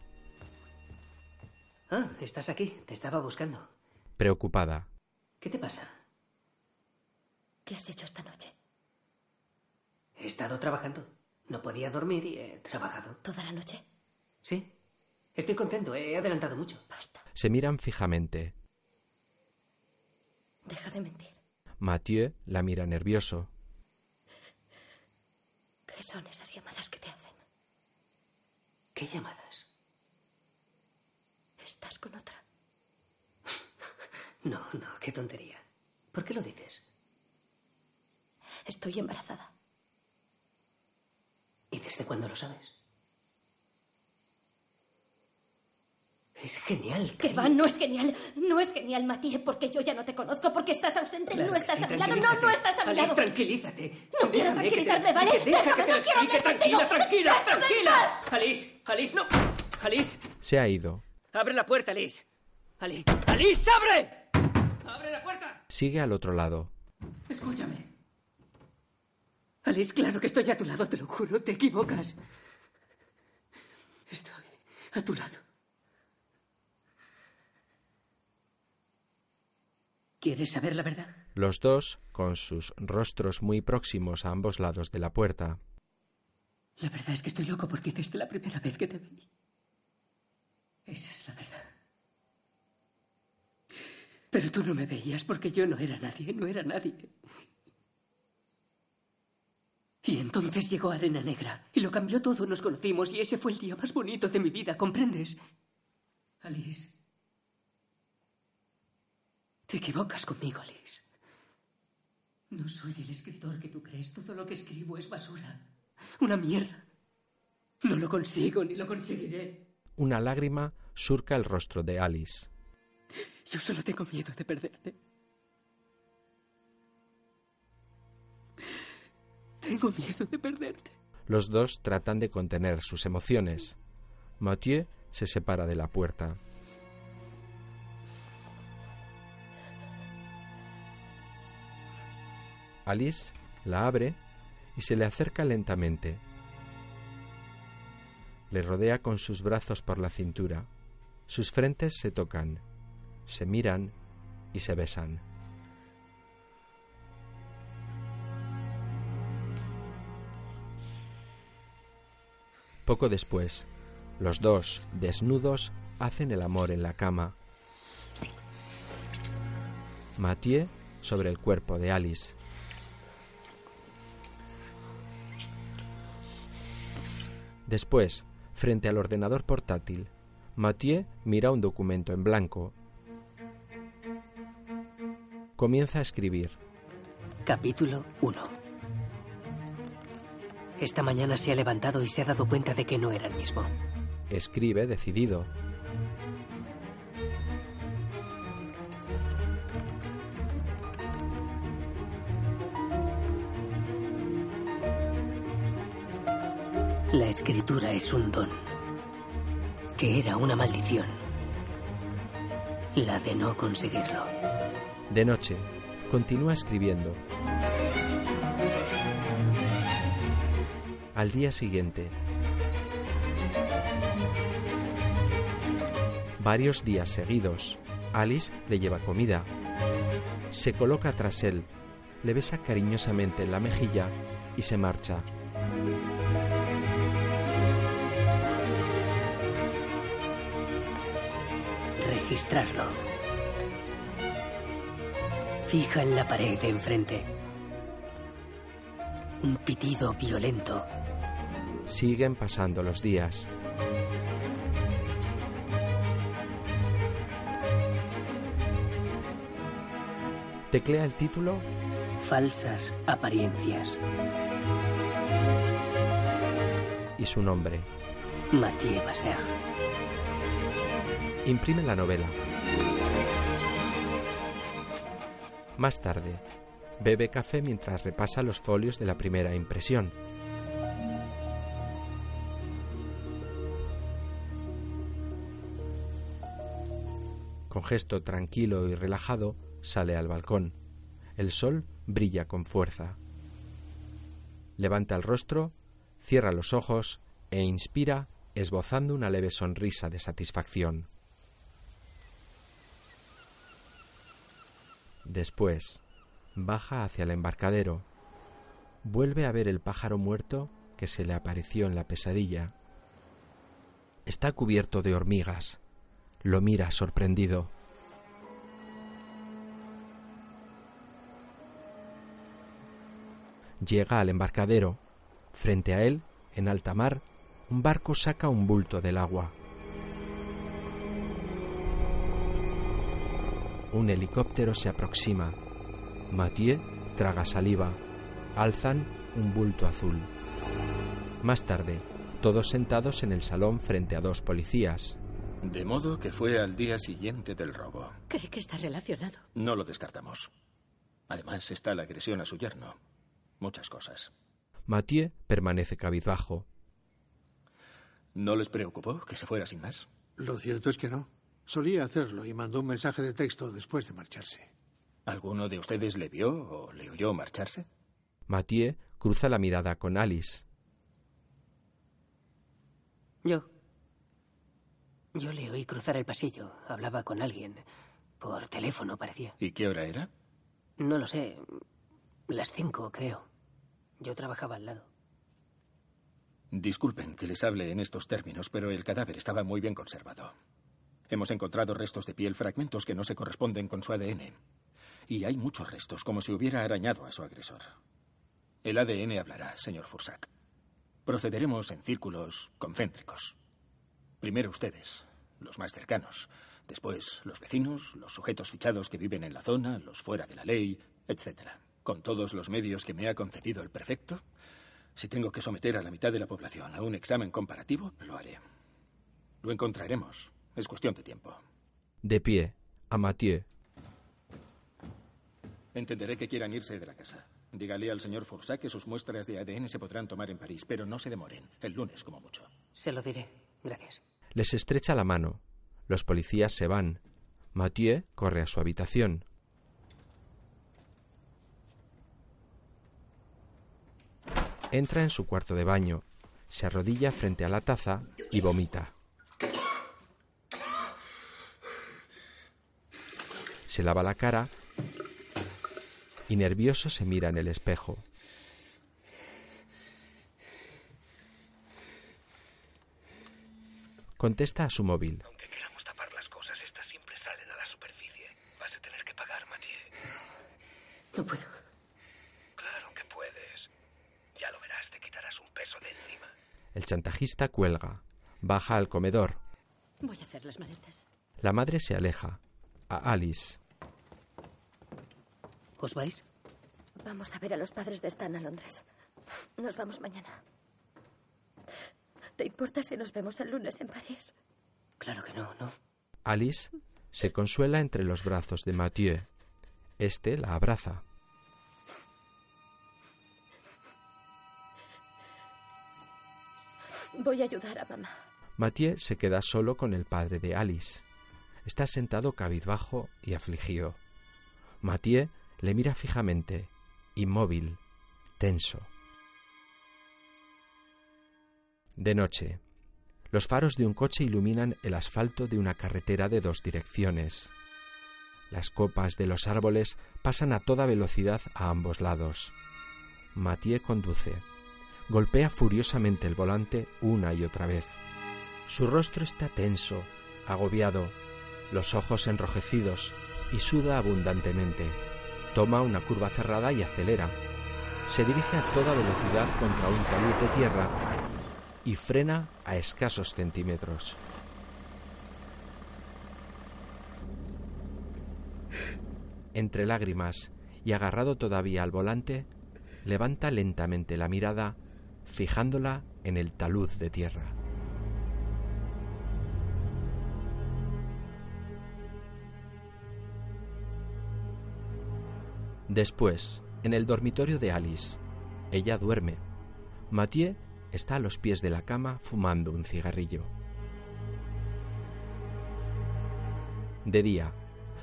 Speaker 3: Ah, estás aquí. Te estaba buscando.
Speaker 1: preocupada.
Speaker 3: ¿Qué te pasa?
Speaker 4: ¿Qué has hecho esta noche?
Speaker 3: He estado trabajando. No podía dormir y he trabajado.
Speaker 4: ¿Toda la noche?
Speaker 3: Sí. Estoy contento. He adelantado mucho.
Speaker 4: Basta.
Speaker 1: Se miran fijamente.
Speaker 4: Deja de mentir.
Speaker 1: Mathieu la mira nervioso.
Speaker 4: ¿Qué son esas llamadas que te hacen?
Speaker 3: ¿Qué llamadas?
Speaker 4: ¿Estás con otra?
Speaker 3: No, no, qué tontería. ¿Por qué lo dices?
Speaker 4: Estoy embarazada.
Speaker 3: ¿Y desde cuándo lo sabes? Es genial.
Speaker 4: Que va, no es genial. No es genial, Matías, porque yo ya no te conozco, porque estás ausente,
Speaker 3: Claro
Speaker 4: no estás
Speaker 3: sí,
Speaker 4: a mi lado, no, no estás a mi
Speaker 3: Alice,
Speaker 4: lado.
Speaker 3: tranquilízate.
Speaker 4: No quiero tranquilizarme, ¿vale? Déjame, no quiero hablar
Speaker 3: Tranquila,
Speaker 4: contigo.
Speaker 3: tranquila,
Speaker 4: Déjame
Speaker 3: tranquila. Alice, Alice, no. Alice,
Speaker 1: Se ha ido.
Speaker 3: abre la puerta, Alice. Ali, Alice, abre. Abre la puerta.
Speaker 1: Sigue al otro lado.
Speaker 3: Escúchame. Alice, claro que estoy a tu lado, te lo juro, te equivocas. Estoy a tu lado. ¿Quieres saber la verdad?
Speaker 1: Los dos, con sus rostros muy próximos a ambos lados de la puerta,
Speaker 3: La verdad es que estoy loco por ti desde la primera vez que te vi. Esa es la verdad. Pero tú no me veías porque yo no era nadie, no era nadie. Y entonces llegó Arena Negra y lo cambió todo, nos conocimos y ese fue el día más bonito de mi vida, ¿comprendes? Alice. Te equivocas conmigo, Alice. No soy el escritor que tú crees. Todo lo que escribo es basura. Una mierda. No lo consigo ni lo conseguiré.
Speaker 1: una lágrima surca el rostro de Alice.
Speaker 3: Yo solo tengo miedo de perderte. Tengo miedo de perderte.
Speaker 1: Los dos tratan de contener sus emociones. Mathieu se separa de la puerta. Alice la abre y se le acerca lentamente. Le rodea con sus brazos por la cintura. Sus frentes se tocan, se miran y se besan. Poco después, los dos, desnudos, hacen el amor en la cama. Mathieu sobre el cuerpo de Alice. Después, frente al ordenador portátil, Mathieu mira un documento en blanco. Comienza a escribir.
Speaker 3: Capítulo 1 Esta mañana se ha levantado y se ha dado cuenta de que no era el mismo.
Speaker 1: Escribe decidido.
Speaker 3: La escritura es un don, que era una maldición. La de no conseguirlo.
Speaker 1: De noche, continúa escribiendo. Al día siguiente, varios días seguidos, Alice le lleva comida. Se coloca tras él, le besa cariñosamente en la mejilla y se marcha.
Speaker 3: Registrarlo. Fija en la pared de enfrente. Un pitido violento.
Speaker 1: Siguen pasando los días. Teclea el título
Speaker 3: Falsas apariencias.
Speaker 1: y su nombre.
Speaker 3: Mathieu Basser.
Speaker 1: Imprime la novela. Más tarde, bebe café mientras repasa los folios de la primera impresión. Con gesto tranquilo y relajado, sale al balcón. El sol brilla con fuerza. Levanta el rostro, cierra los ojos e inspira esbozando una leve sonrisa de satisfacción. Después, baja hacia el embarcadero. Vuelve a ver el pájaro muerto que se le apareció en la pesadilla. Está cubierto de hormigas. Lo mira sorprendido. Llega al embarcadero. Frente a él, en alta mar, un barco saca un bulto del agua. Un helicóptero se aproxima. Mathieu traga saliva. Alzan un bulto azul. Más tarde, todos sentados en el salón frente a dos policías.
Speaker 19: De modo que fue al día siguiente del robo.
Speaker 18: ¿Cree que está relacionado?
Speaker 19: No lo descartamos. Además está la agresión a su yerno. Muchas cosas.
Speaker 1: Mathieu permanece cabizbajo.
Speaker 19: ¿No les preocupó que se fuera sin más?
Speaker 11: Lo cierto es que no. Solía hacerlo y mandó un mensaje de texto después de marcharse.
Speaker 19: ¿Alguno de ustedes le vio o le oyó marcharse?
Speaker 1: Mathieu cruza la mirada con Alice.
Speaker 3: Yo. Yo le oí cruzar el pasillo. Hablaba con alguien. Por teléfono, parecía.
Speaker 19: ¿Y qué hora era?
Speaker 3: No lo sé. Las cinco, creo. Yo trabajaba al lado.
Speaker 19: Disculpen que les hable en estos términos, pero el cadáver estaba muy bien conservado. Hemos encontrado restos de piel, fragmentos que no se corresponden con su ADN. Y hay muchos restos, como si hubiera arañado a su agresor. El ADN hablará, señor Fursac. Procederemos en círculos concéntricos. Primero ustedes, los más cercanos. Después los vecinos, los sujetos fichados que viven en la zona, los fuera de la ley, etc. Con todos los medios que me ha concedido el prefecto, si tengo que someter a la mitad de la población a un examen comparativo, lo haré. Lo encontraremos. Es cuestión de tiempo.
Speaker 1: De pie, a.
Speaker 19: Entenderé que quieran irse de la casa. Dígale al señor Forsac que sus muestras de ADN se podrán tomar en París, pero no se demoren. El lunes, como mucho.
Speaker 3: Se lo diré. Gracias.
Speaker 1: Les estrecha la mano. Los policías se van. Mathieu corre a su habitación. Entra en su cuarto de baño, se arrodilla frente a la taza y vomita. Se lava la cara y nervioso se mira en el espejo. Contesta a su móvil.
Speaker 17: Aunque queramos tapar las cosas, estas siempre salen a la superficie. Vas a tener que pagar, Mathieu.
Speaker 3: No puedo.
Speaker 17: Claro que puedes. Ya lo verás, te quitarás un peso de encima.
Speaker 1: El chantajista cuelga. Baja al comedor.
Speaker 18: Voy a hacer las maletas.
Speaker 1: La madre se aleja. A Alice.
Speaker 3: ¿Os vais?
Speaker 12: Vamos a ver a los padres de Stan a Londres. Nos vamos mañana. ¿Te importa si nos vemos el lunes en París?
Speaker 3: Claro que no, no.
Speaker 1: Alice se consuela entre los brazos de Mathieu. Este la abraza.
Speaker 12: Voy a ayudar a mamá.
Speaker 1: Mathieu se queda solo con el padre de Alice. Está sentado cabizbajo y afligido. Mathieu le mira fijamente, inmóvil, tenso. De noche. Los faros de un coche iluminan el asfalto de una carretera de dos direcciones. Las copas de los árboles pasan a toda velocidad a ambos lados. Mathieu conduce. Golpea furiosamente el volante una y otra vez. Su rostro está tenso, agobiado, los ojos enrojecidos y suda abundantemente. Toma una curva cerrada y acelera. Se dirige a toda velocidad contra un talud de tierra y frena a escasos centímetros. Entre lágrimas y agarrado todavía al volante, levanta lentamente la mirada, fijándola en el talud de tierra. Después, en el dormitorio de Alice, ella duerme. Mathieu está a los pies de la cama fumando un cigarrillo. De día,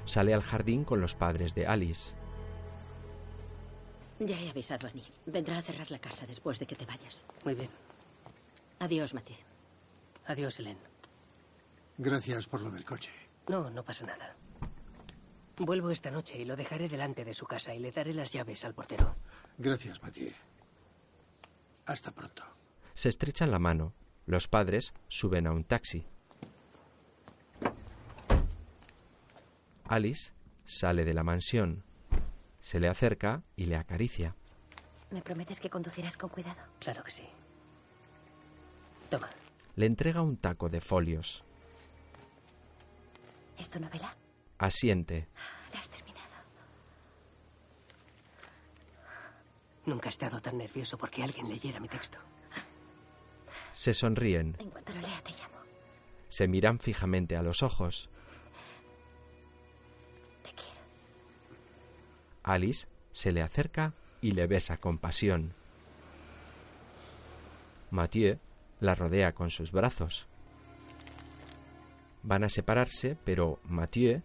Speaker 1: sale al jardín con los padres de Alice.
Speaker 18: Ya he avisado a Neil. Vendrá a cerrar la casa después de que te vayas.
Speaker 3: Muy bien.
Speaker 18: Adiós, Mathieu.
Speaker 3: Adiós, Helen.
Speaker 11: Gracias por lo del coche.
Speaker 3: No, no pasa nada. Vuelvo esta noche y lo dejaré delante de su casa y le daré las llaves al portero.
Speaker 11: Gracias, Mathieu. Hasta pronto.
Speaker 1: Se estrechan la mano. Los padres suben a un taxi. Alice sale de la mansión. Se le acerca y le acaricia.
Speaker 12: ¿Me prometes que conducirás con cuidado?
Speaker 3: Claro que sí. Toma.
Speaker 1: Le entrega un taco de folios.
Speaker 12: ¿Es tu novela?
Speaker 1: Asiente.
Speaker 12: La has terminado.
Speaker 3: Nunca he estado tan nervioso porque alguien leyera mi texto.
Speaker 1: Se sonríen.
Speaker 12: En cuanto lo lea, te llamo.
Speaker 1: Se miran fijamente a los ojos.
Speaker 12: Te quiero.
Speaker 1: Alice se le acerca y le besa con pasión. Mathieu la rodea con sus brazos. Van a separarse, pero Mathieu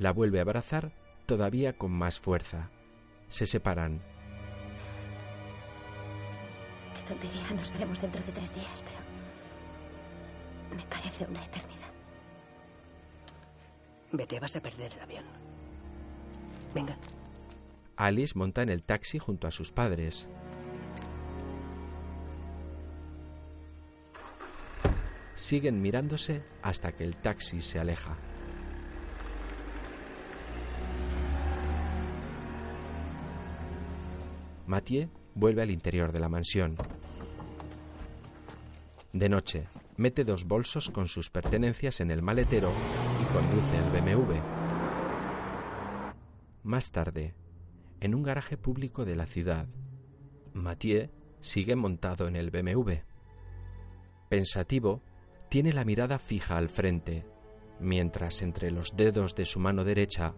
Speaker 1: la vuelve a abrazar todavía con más fuerza. Se separan.
Speaker 12: Qué tontería, nos veremos dentro de tres días, pero me parece una eternidad.
Speaker 3: Vete, vas a perder el avión. Venga.
Speaker 1: Alice monta en el taxi junto a sus padres. Siguen mirándose hasta que el taxi se aleja. Mathieu vuelve al interior de la mansión. De noche, mete dos bolsos con sus pertenencias en el maletero y conduce el BMW. Más tarde, en un garaje público de la ciudad, Mathieu sigue montado en el BMW. Pensativo, tiene la mirada fija al frente, mientras entre los dedos de su mano derecha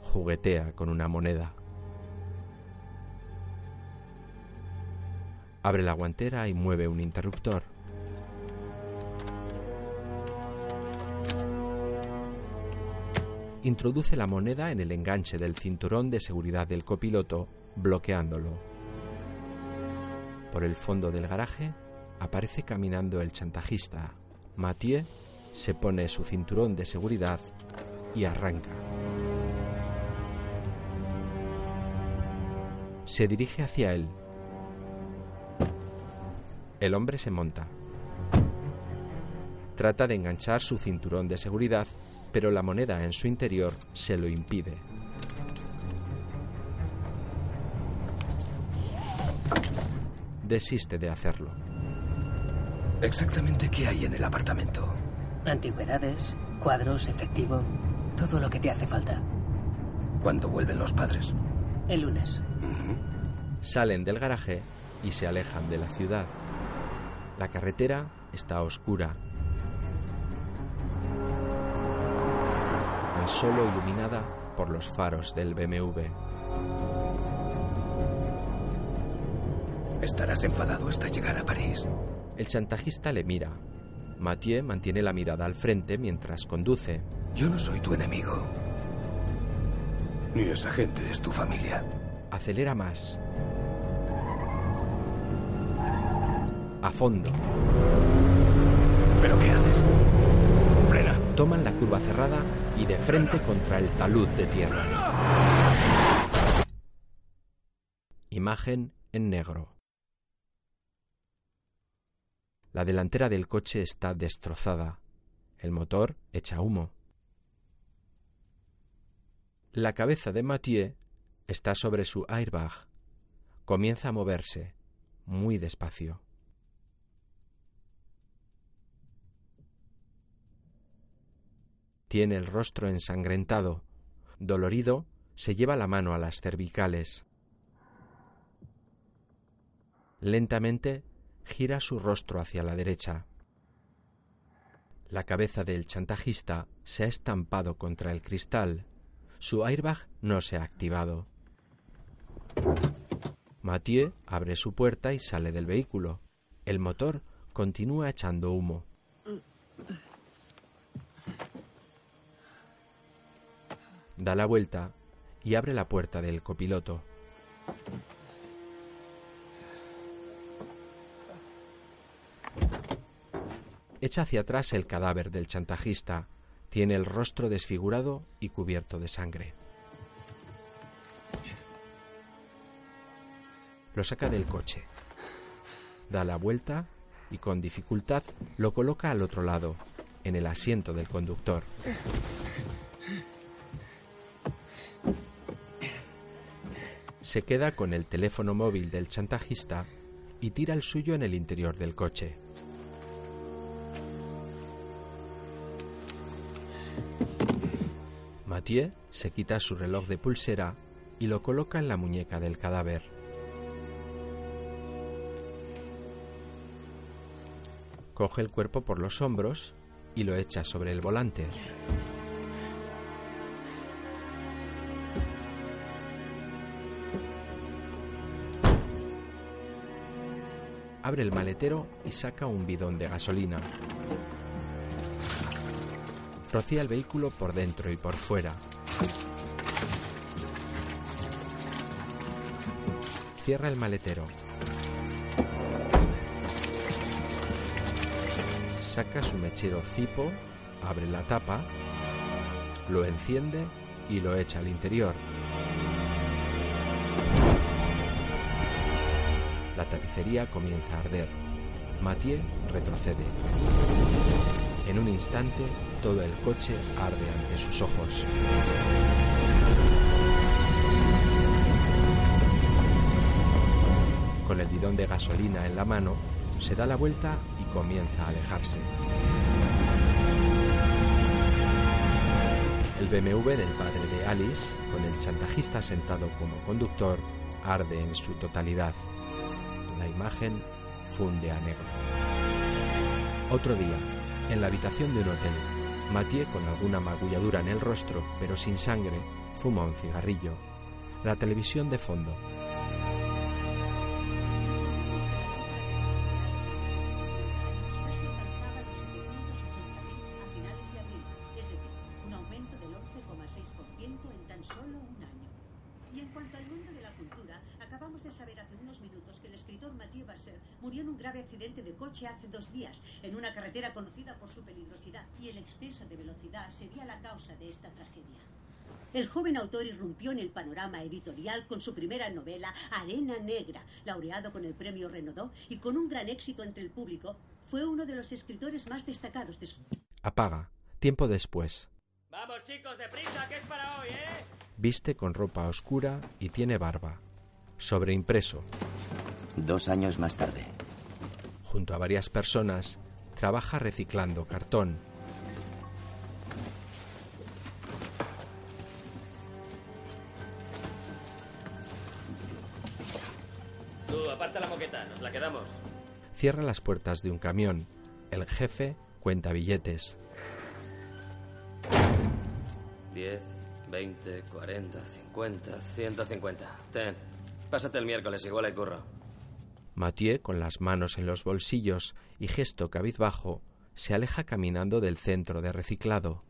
Speaker 1: juguetea con una moneda. Abre la guantera y mueve un interruptor. Introduce la moneda en el enganche del cinturón de seguridad del copiloto, bloqueándolo. Por el fondo del garaje aparece caminando el chantajista. Mathieu se pone su cinturón de seguridad y arranca. Se dirige hacia él. El hombre se monta. Trata de enganchar su cinturón de seguridad, pero la moneda en su interior se lo impide. Desiste de hacerlo.
Speaker 17: ¿Exactamente qué hay en el apartamento?
Speaker 3: Antigüedades, cuadros, efectivo, todo lo que te hace falta.
Speaker 17: ¿Cuándo vuelven los padres?
Speaker 3: El lunes.
Speaker 1: Salen del garaje y se alejan de la ciudad. La carretera está oscura. Tan solo iluminada por los faros del BMW.
Speaker 17: Estarás enfadado hasta llegar a París.
Speaker 1: El chantajista le mira. Mathieu mantiene la mirada al frente mientras conduce.
Speaker 17: Yo no soy tu enemigo. Ni esa gente es tu familia.
Speaker 1: Acelera más. A fondo.
Speaker 17: ¿Pero qué haces? Frena.
Speaker 1: Toman la curva cerrada y de frente contra el talud de tierra. Imagen en negro. La delantera del coche está destrozada. El motor echa humo. La cabeza de Mathieu está sobre su airbag. Comienza a moverse, muy despacio. Tiene el rostro ensangrentado. Dolorido, se lleva la mano a las cervicales. Lentamente gira su rostro hacia la derecha. La cabeza del chantajista se ha estampado contra el cristal. Su airbag no se ha activado. Mathieu abre su puerta y sale del vehículo. El motor continúa echando humo. Da la vuelta y abre la puerta del copiloto. Echa hacia atrás el cadáver del chantajista. Tiene el rostro desfigurado y cubierto de sangre. Lo saca del coche. Da la vuelta y con dificultad lo coloca al otro lado, en el asiento del conductor. Se queda con el teléfono móvil del chantajista y tira el suyo en el interior del coche. Mathieu se quita su reloj de pulsera y lo coloca en la muñeca del cadáver. Coge el cuerpo por los hombros y lo echa sobre el volante. Abre el maletero y saca un bidón de gasolina. Rocía el vehículo por dentro y por fuera. Cierra el maletero. Saca su mechero cipo, abre la tapa, lo enciende y lo echa al interior. La tapicería comienza a arder. Mathieu retrocede. En un instante, todo el coche arde ante sus ojos. Con el bidón de gasolina en la mano, se da la vuelta y comienza a alejarse. El BMW del padre de Alice, con el chantajista sentado como conductor, arde en su totalidad. Imagen funde a negro. Otro día, en la habitación de un hotel, Mathieu, con alguna magulladura en el rostro, pero sin sangre, fuma un cigarrillo. La televisión de fondo.
Speaker 20: Conocida por su peligrosidad, y el exceso de velocidad sería la causa de esta tragedia. el joven autor irrumpió en el panorama editorial con su primera novela, Arena Negra, laureado con el premio Renaudot y con un gran éxito entre el público. Fue uno de los escritores más destacados de su...
Speaker 1: Apaga. Tiempo después.
Speaker 8: Vamos chicos, deprisa, que es para hoy, ¿eh?
Speaker 1: Viste con ropa oscura y tiene barba. Sobreimpreso.
Speaker 13: Dos años más tarde.
Speaker 1: Junto a varias personas, trabaja reciclando cartón.
Speaker 8: Tú, aparta la moqueta, nos la quedamos.
Speaker 1: Cierra las puertas de un camión. El jefe cuenta billetes.
Speaker 21: 10, 20, 40, 50, 150. Ten. Pásate el miércoles, igual hay curro.
Speaker 1: Mathieu, con las manos en los bolsillos y gesto cabizbajo, se aleja caminando del centro de reciclado.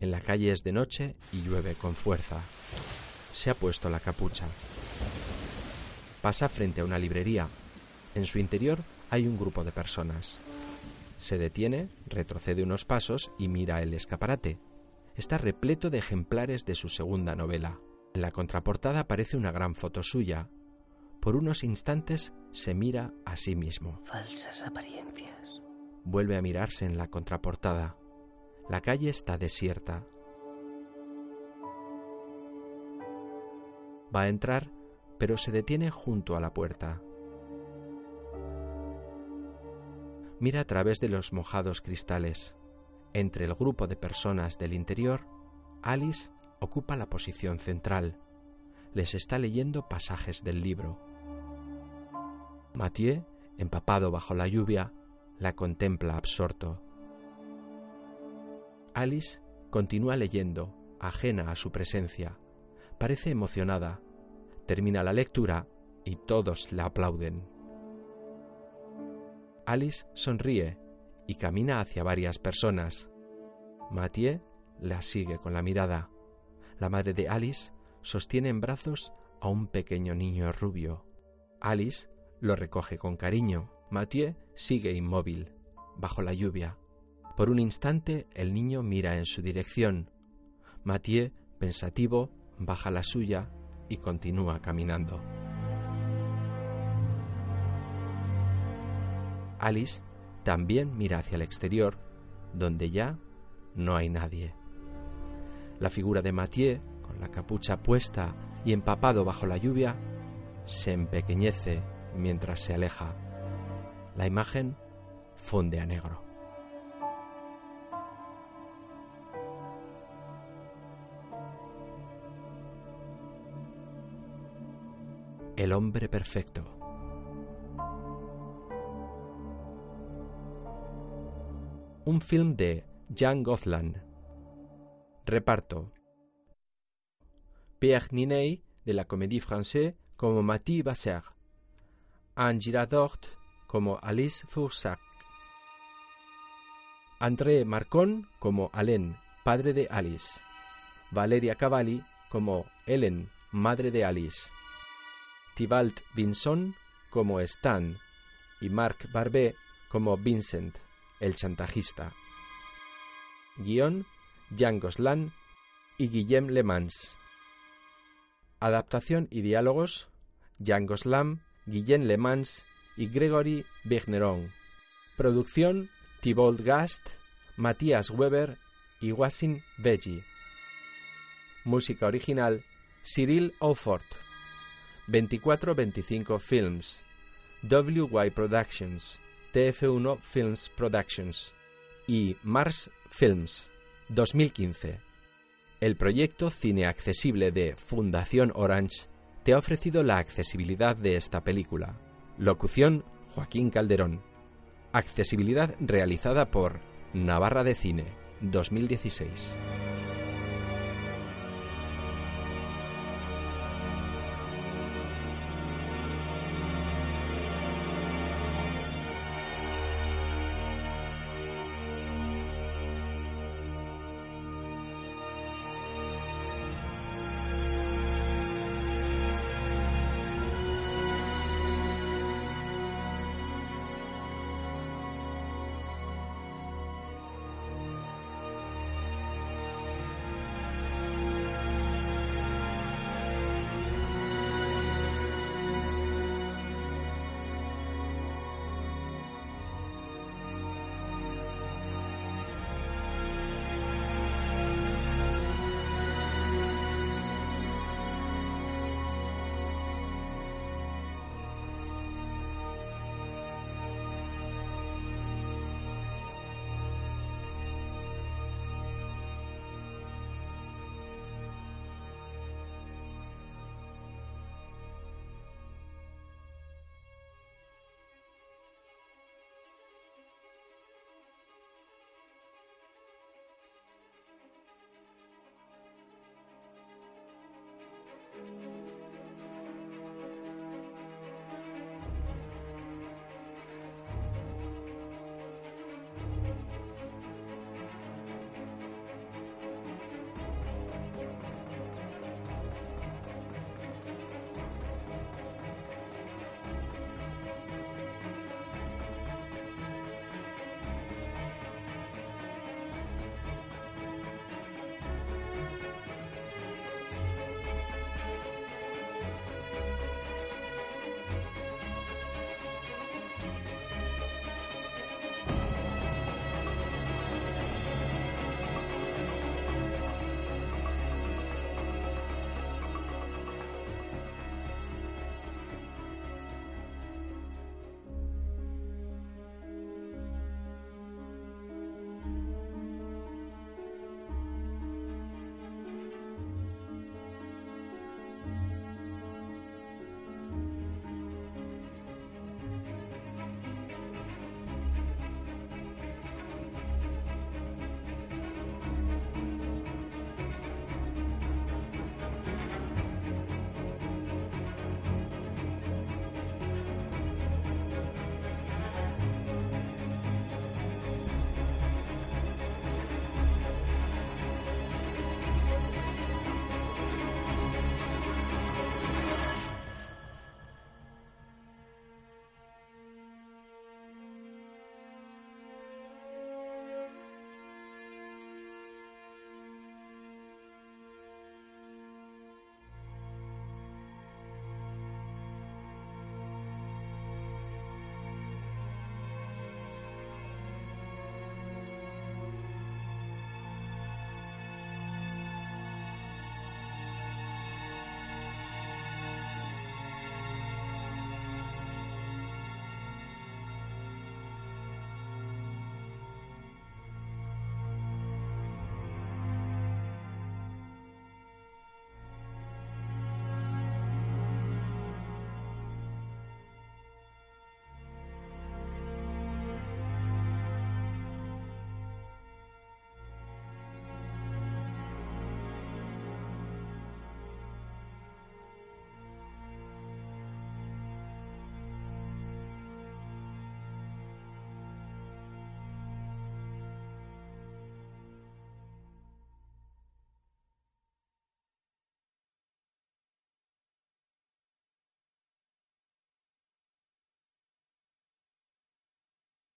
Speaker 1: En la calle es de noche y llueve con fuerza. Se ha puesto la capucha. Pasa frente a una librería. En su interior hay un grupo de personas. Se detiene, retrocede unos pasos y mira el escaparate. Está repleto de ejemplares de su segunda novela. En la contraportada aparece una gran foto suya. Por unos instantes se mira a sí mismo.
Speaker 16: Falsas apariencias.
Speaker 1: Vuelve a mirarse en la contraportada. La calle está desierta. Va a entrar, pero se detiene junto a la puerta. Mira a través de los mojados cristales. Entre el grupo de personas del interior, Alice ocupa la posición central. Les está leyendo pasajes del libro. Mathieu, empapado bajo la lluvia, la contempla absorto. Alice continúa leyendo, ajena a su presencia. Parece emocionada. Termina la lectura y todos la aplauden. Alice sonríe y camina hacia varias personas. Mathieu la sigue con la mirada. La madre de Alice sostiene en brazos a un pequeño niño rubio. Alice lo recoge con cariño. Mathieu sigue inmóvil, bajo la lluvia. Por un instante el niño mira en su dirección. Mathieu, pensativo, baja la suya y continúa caminando. Alice también mira hacia el exterior, donde ya no hay nadie. La figura de Mathieu, con la capucha puesta y empapado bajo la lluvia, se empequeñece mientras se aleja. La imagen funde a negro. El hombre perfecto. Un film de Jan Gothland. Reparto. Pierre Niney de la Comédie Française como Mathieu Basser. Anne Girardot como Alice Foursac. André Marcon como Alain, padre de Alice. Valeria Cavalli como Helen, madre de Alice. Tybalt Vinson como Stan y Marc Barbet como Vincent, el chantajista. Guión Jean Goslan y Guillem Le Mans. Adaptación y diálogos Jean Goslan, Guillem Le Mans y Gregory Bergeron. Producción Thibault Gast, Matthias Weber y Wasim Veggie. Música original Cyril Aufort. 2425 Films. WY Productions. TF1 Films Productions. Y Mars Films. 2015. El proyecto Cine Accesible de Fundación Orange te ha ofrecido la accesibilidad de esta película. Locución Joaquín Calderón. Accesibilidad realizada por Navarra de Cine 2016.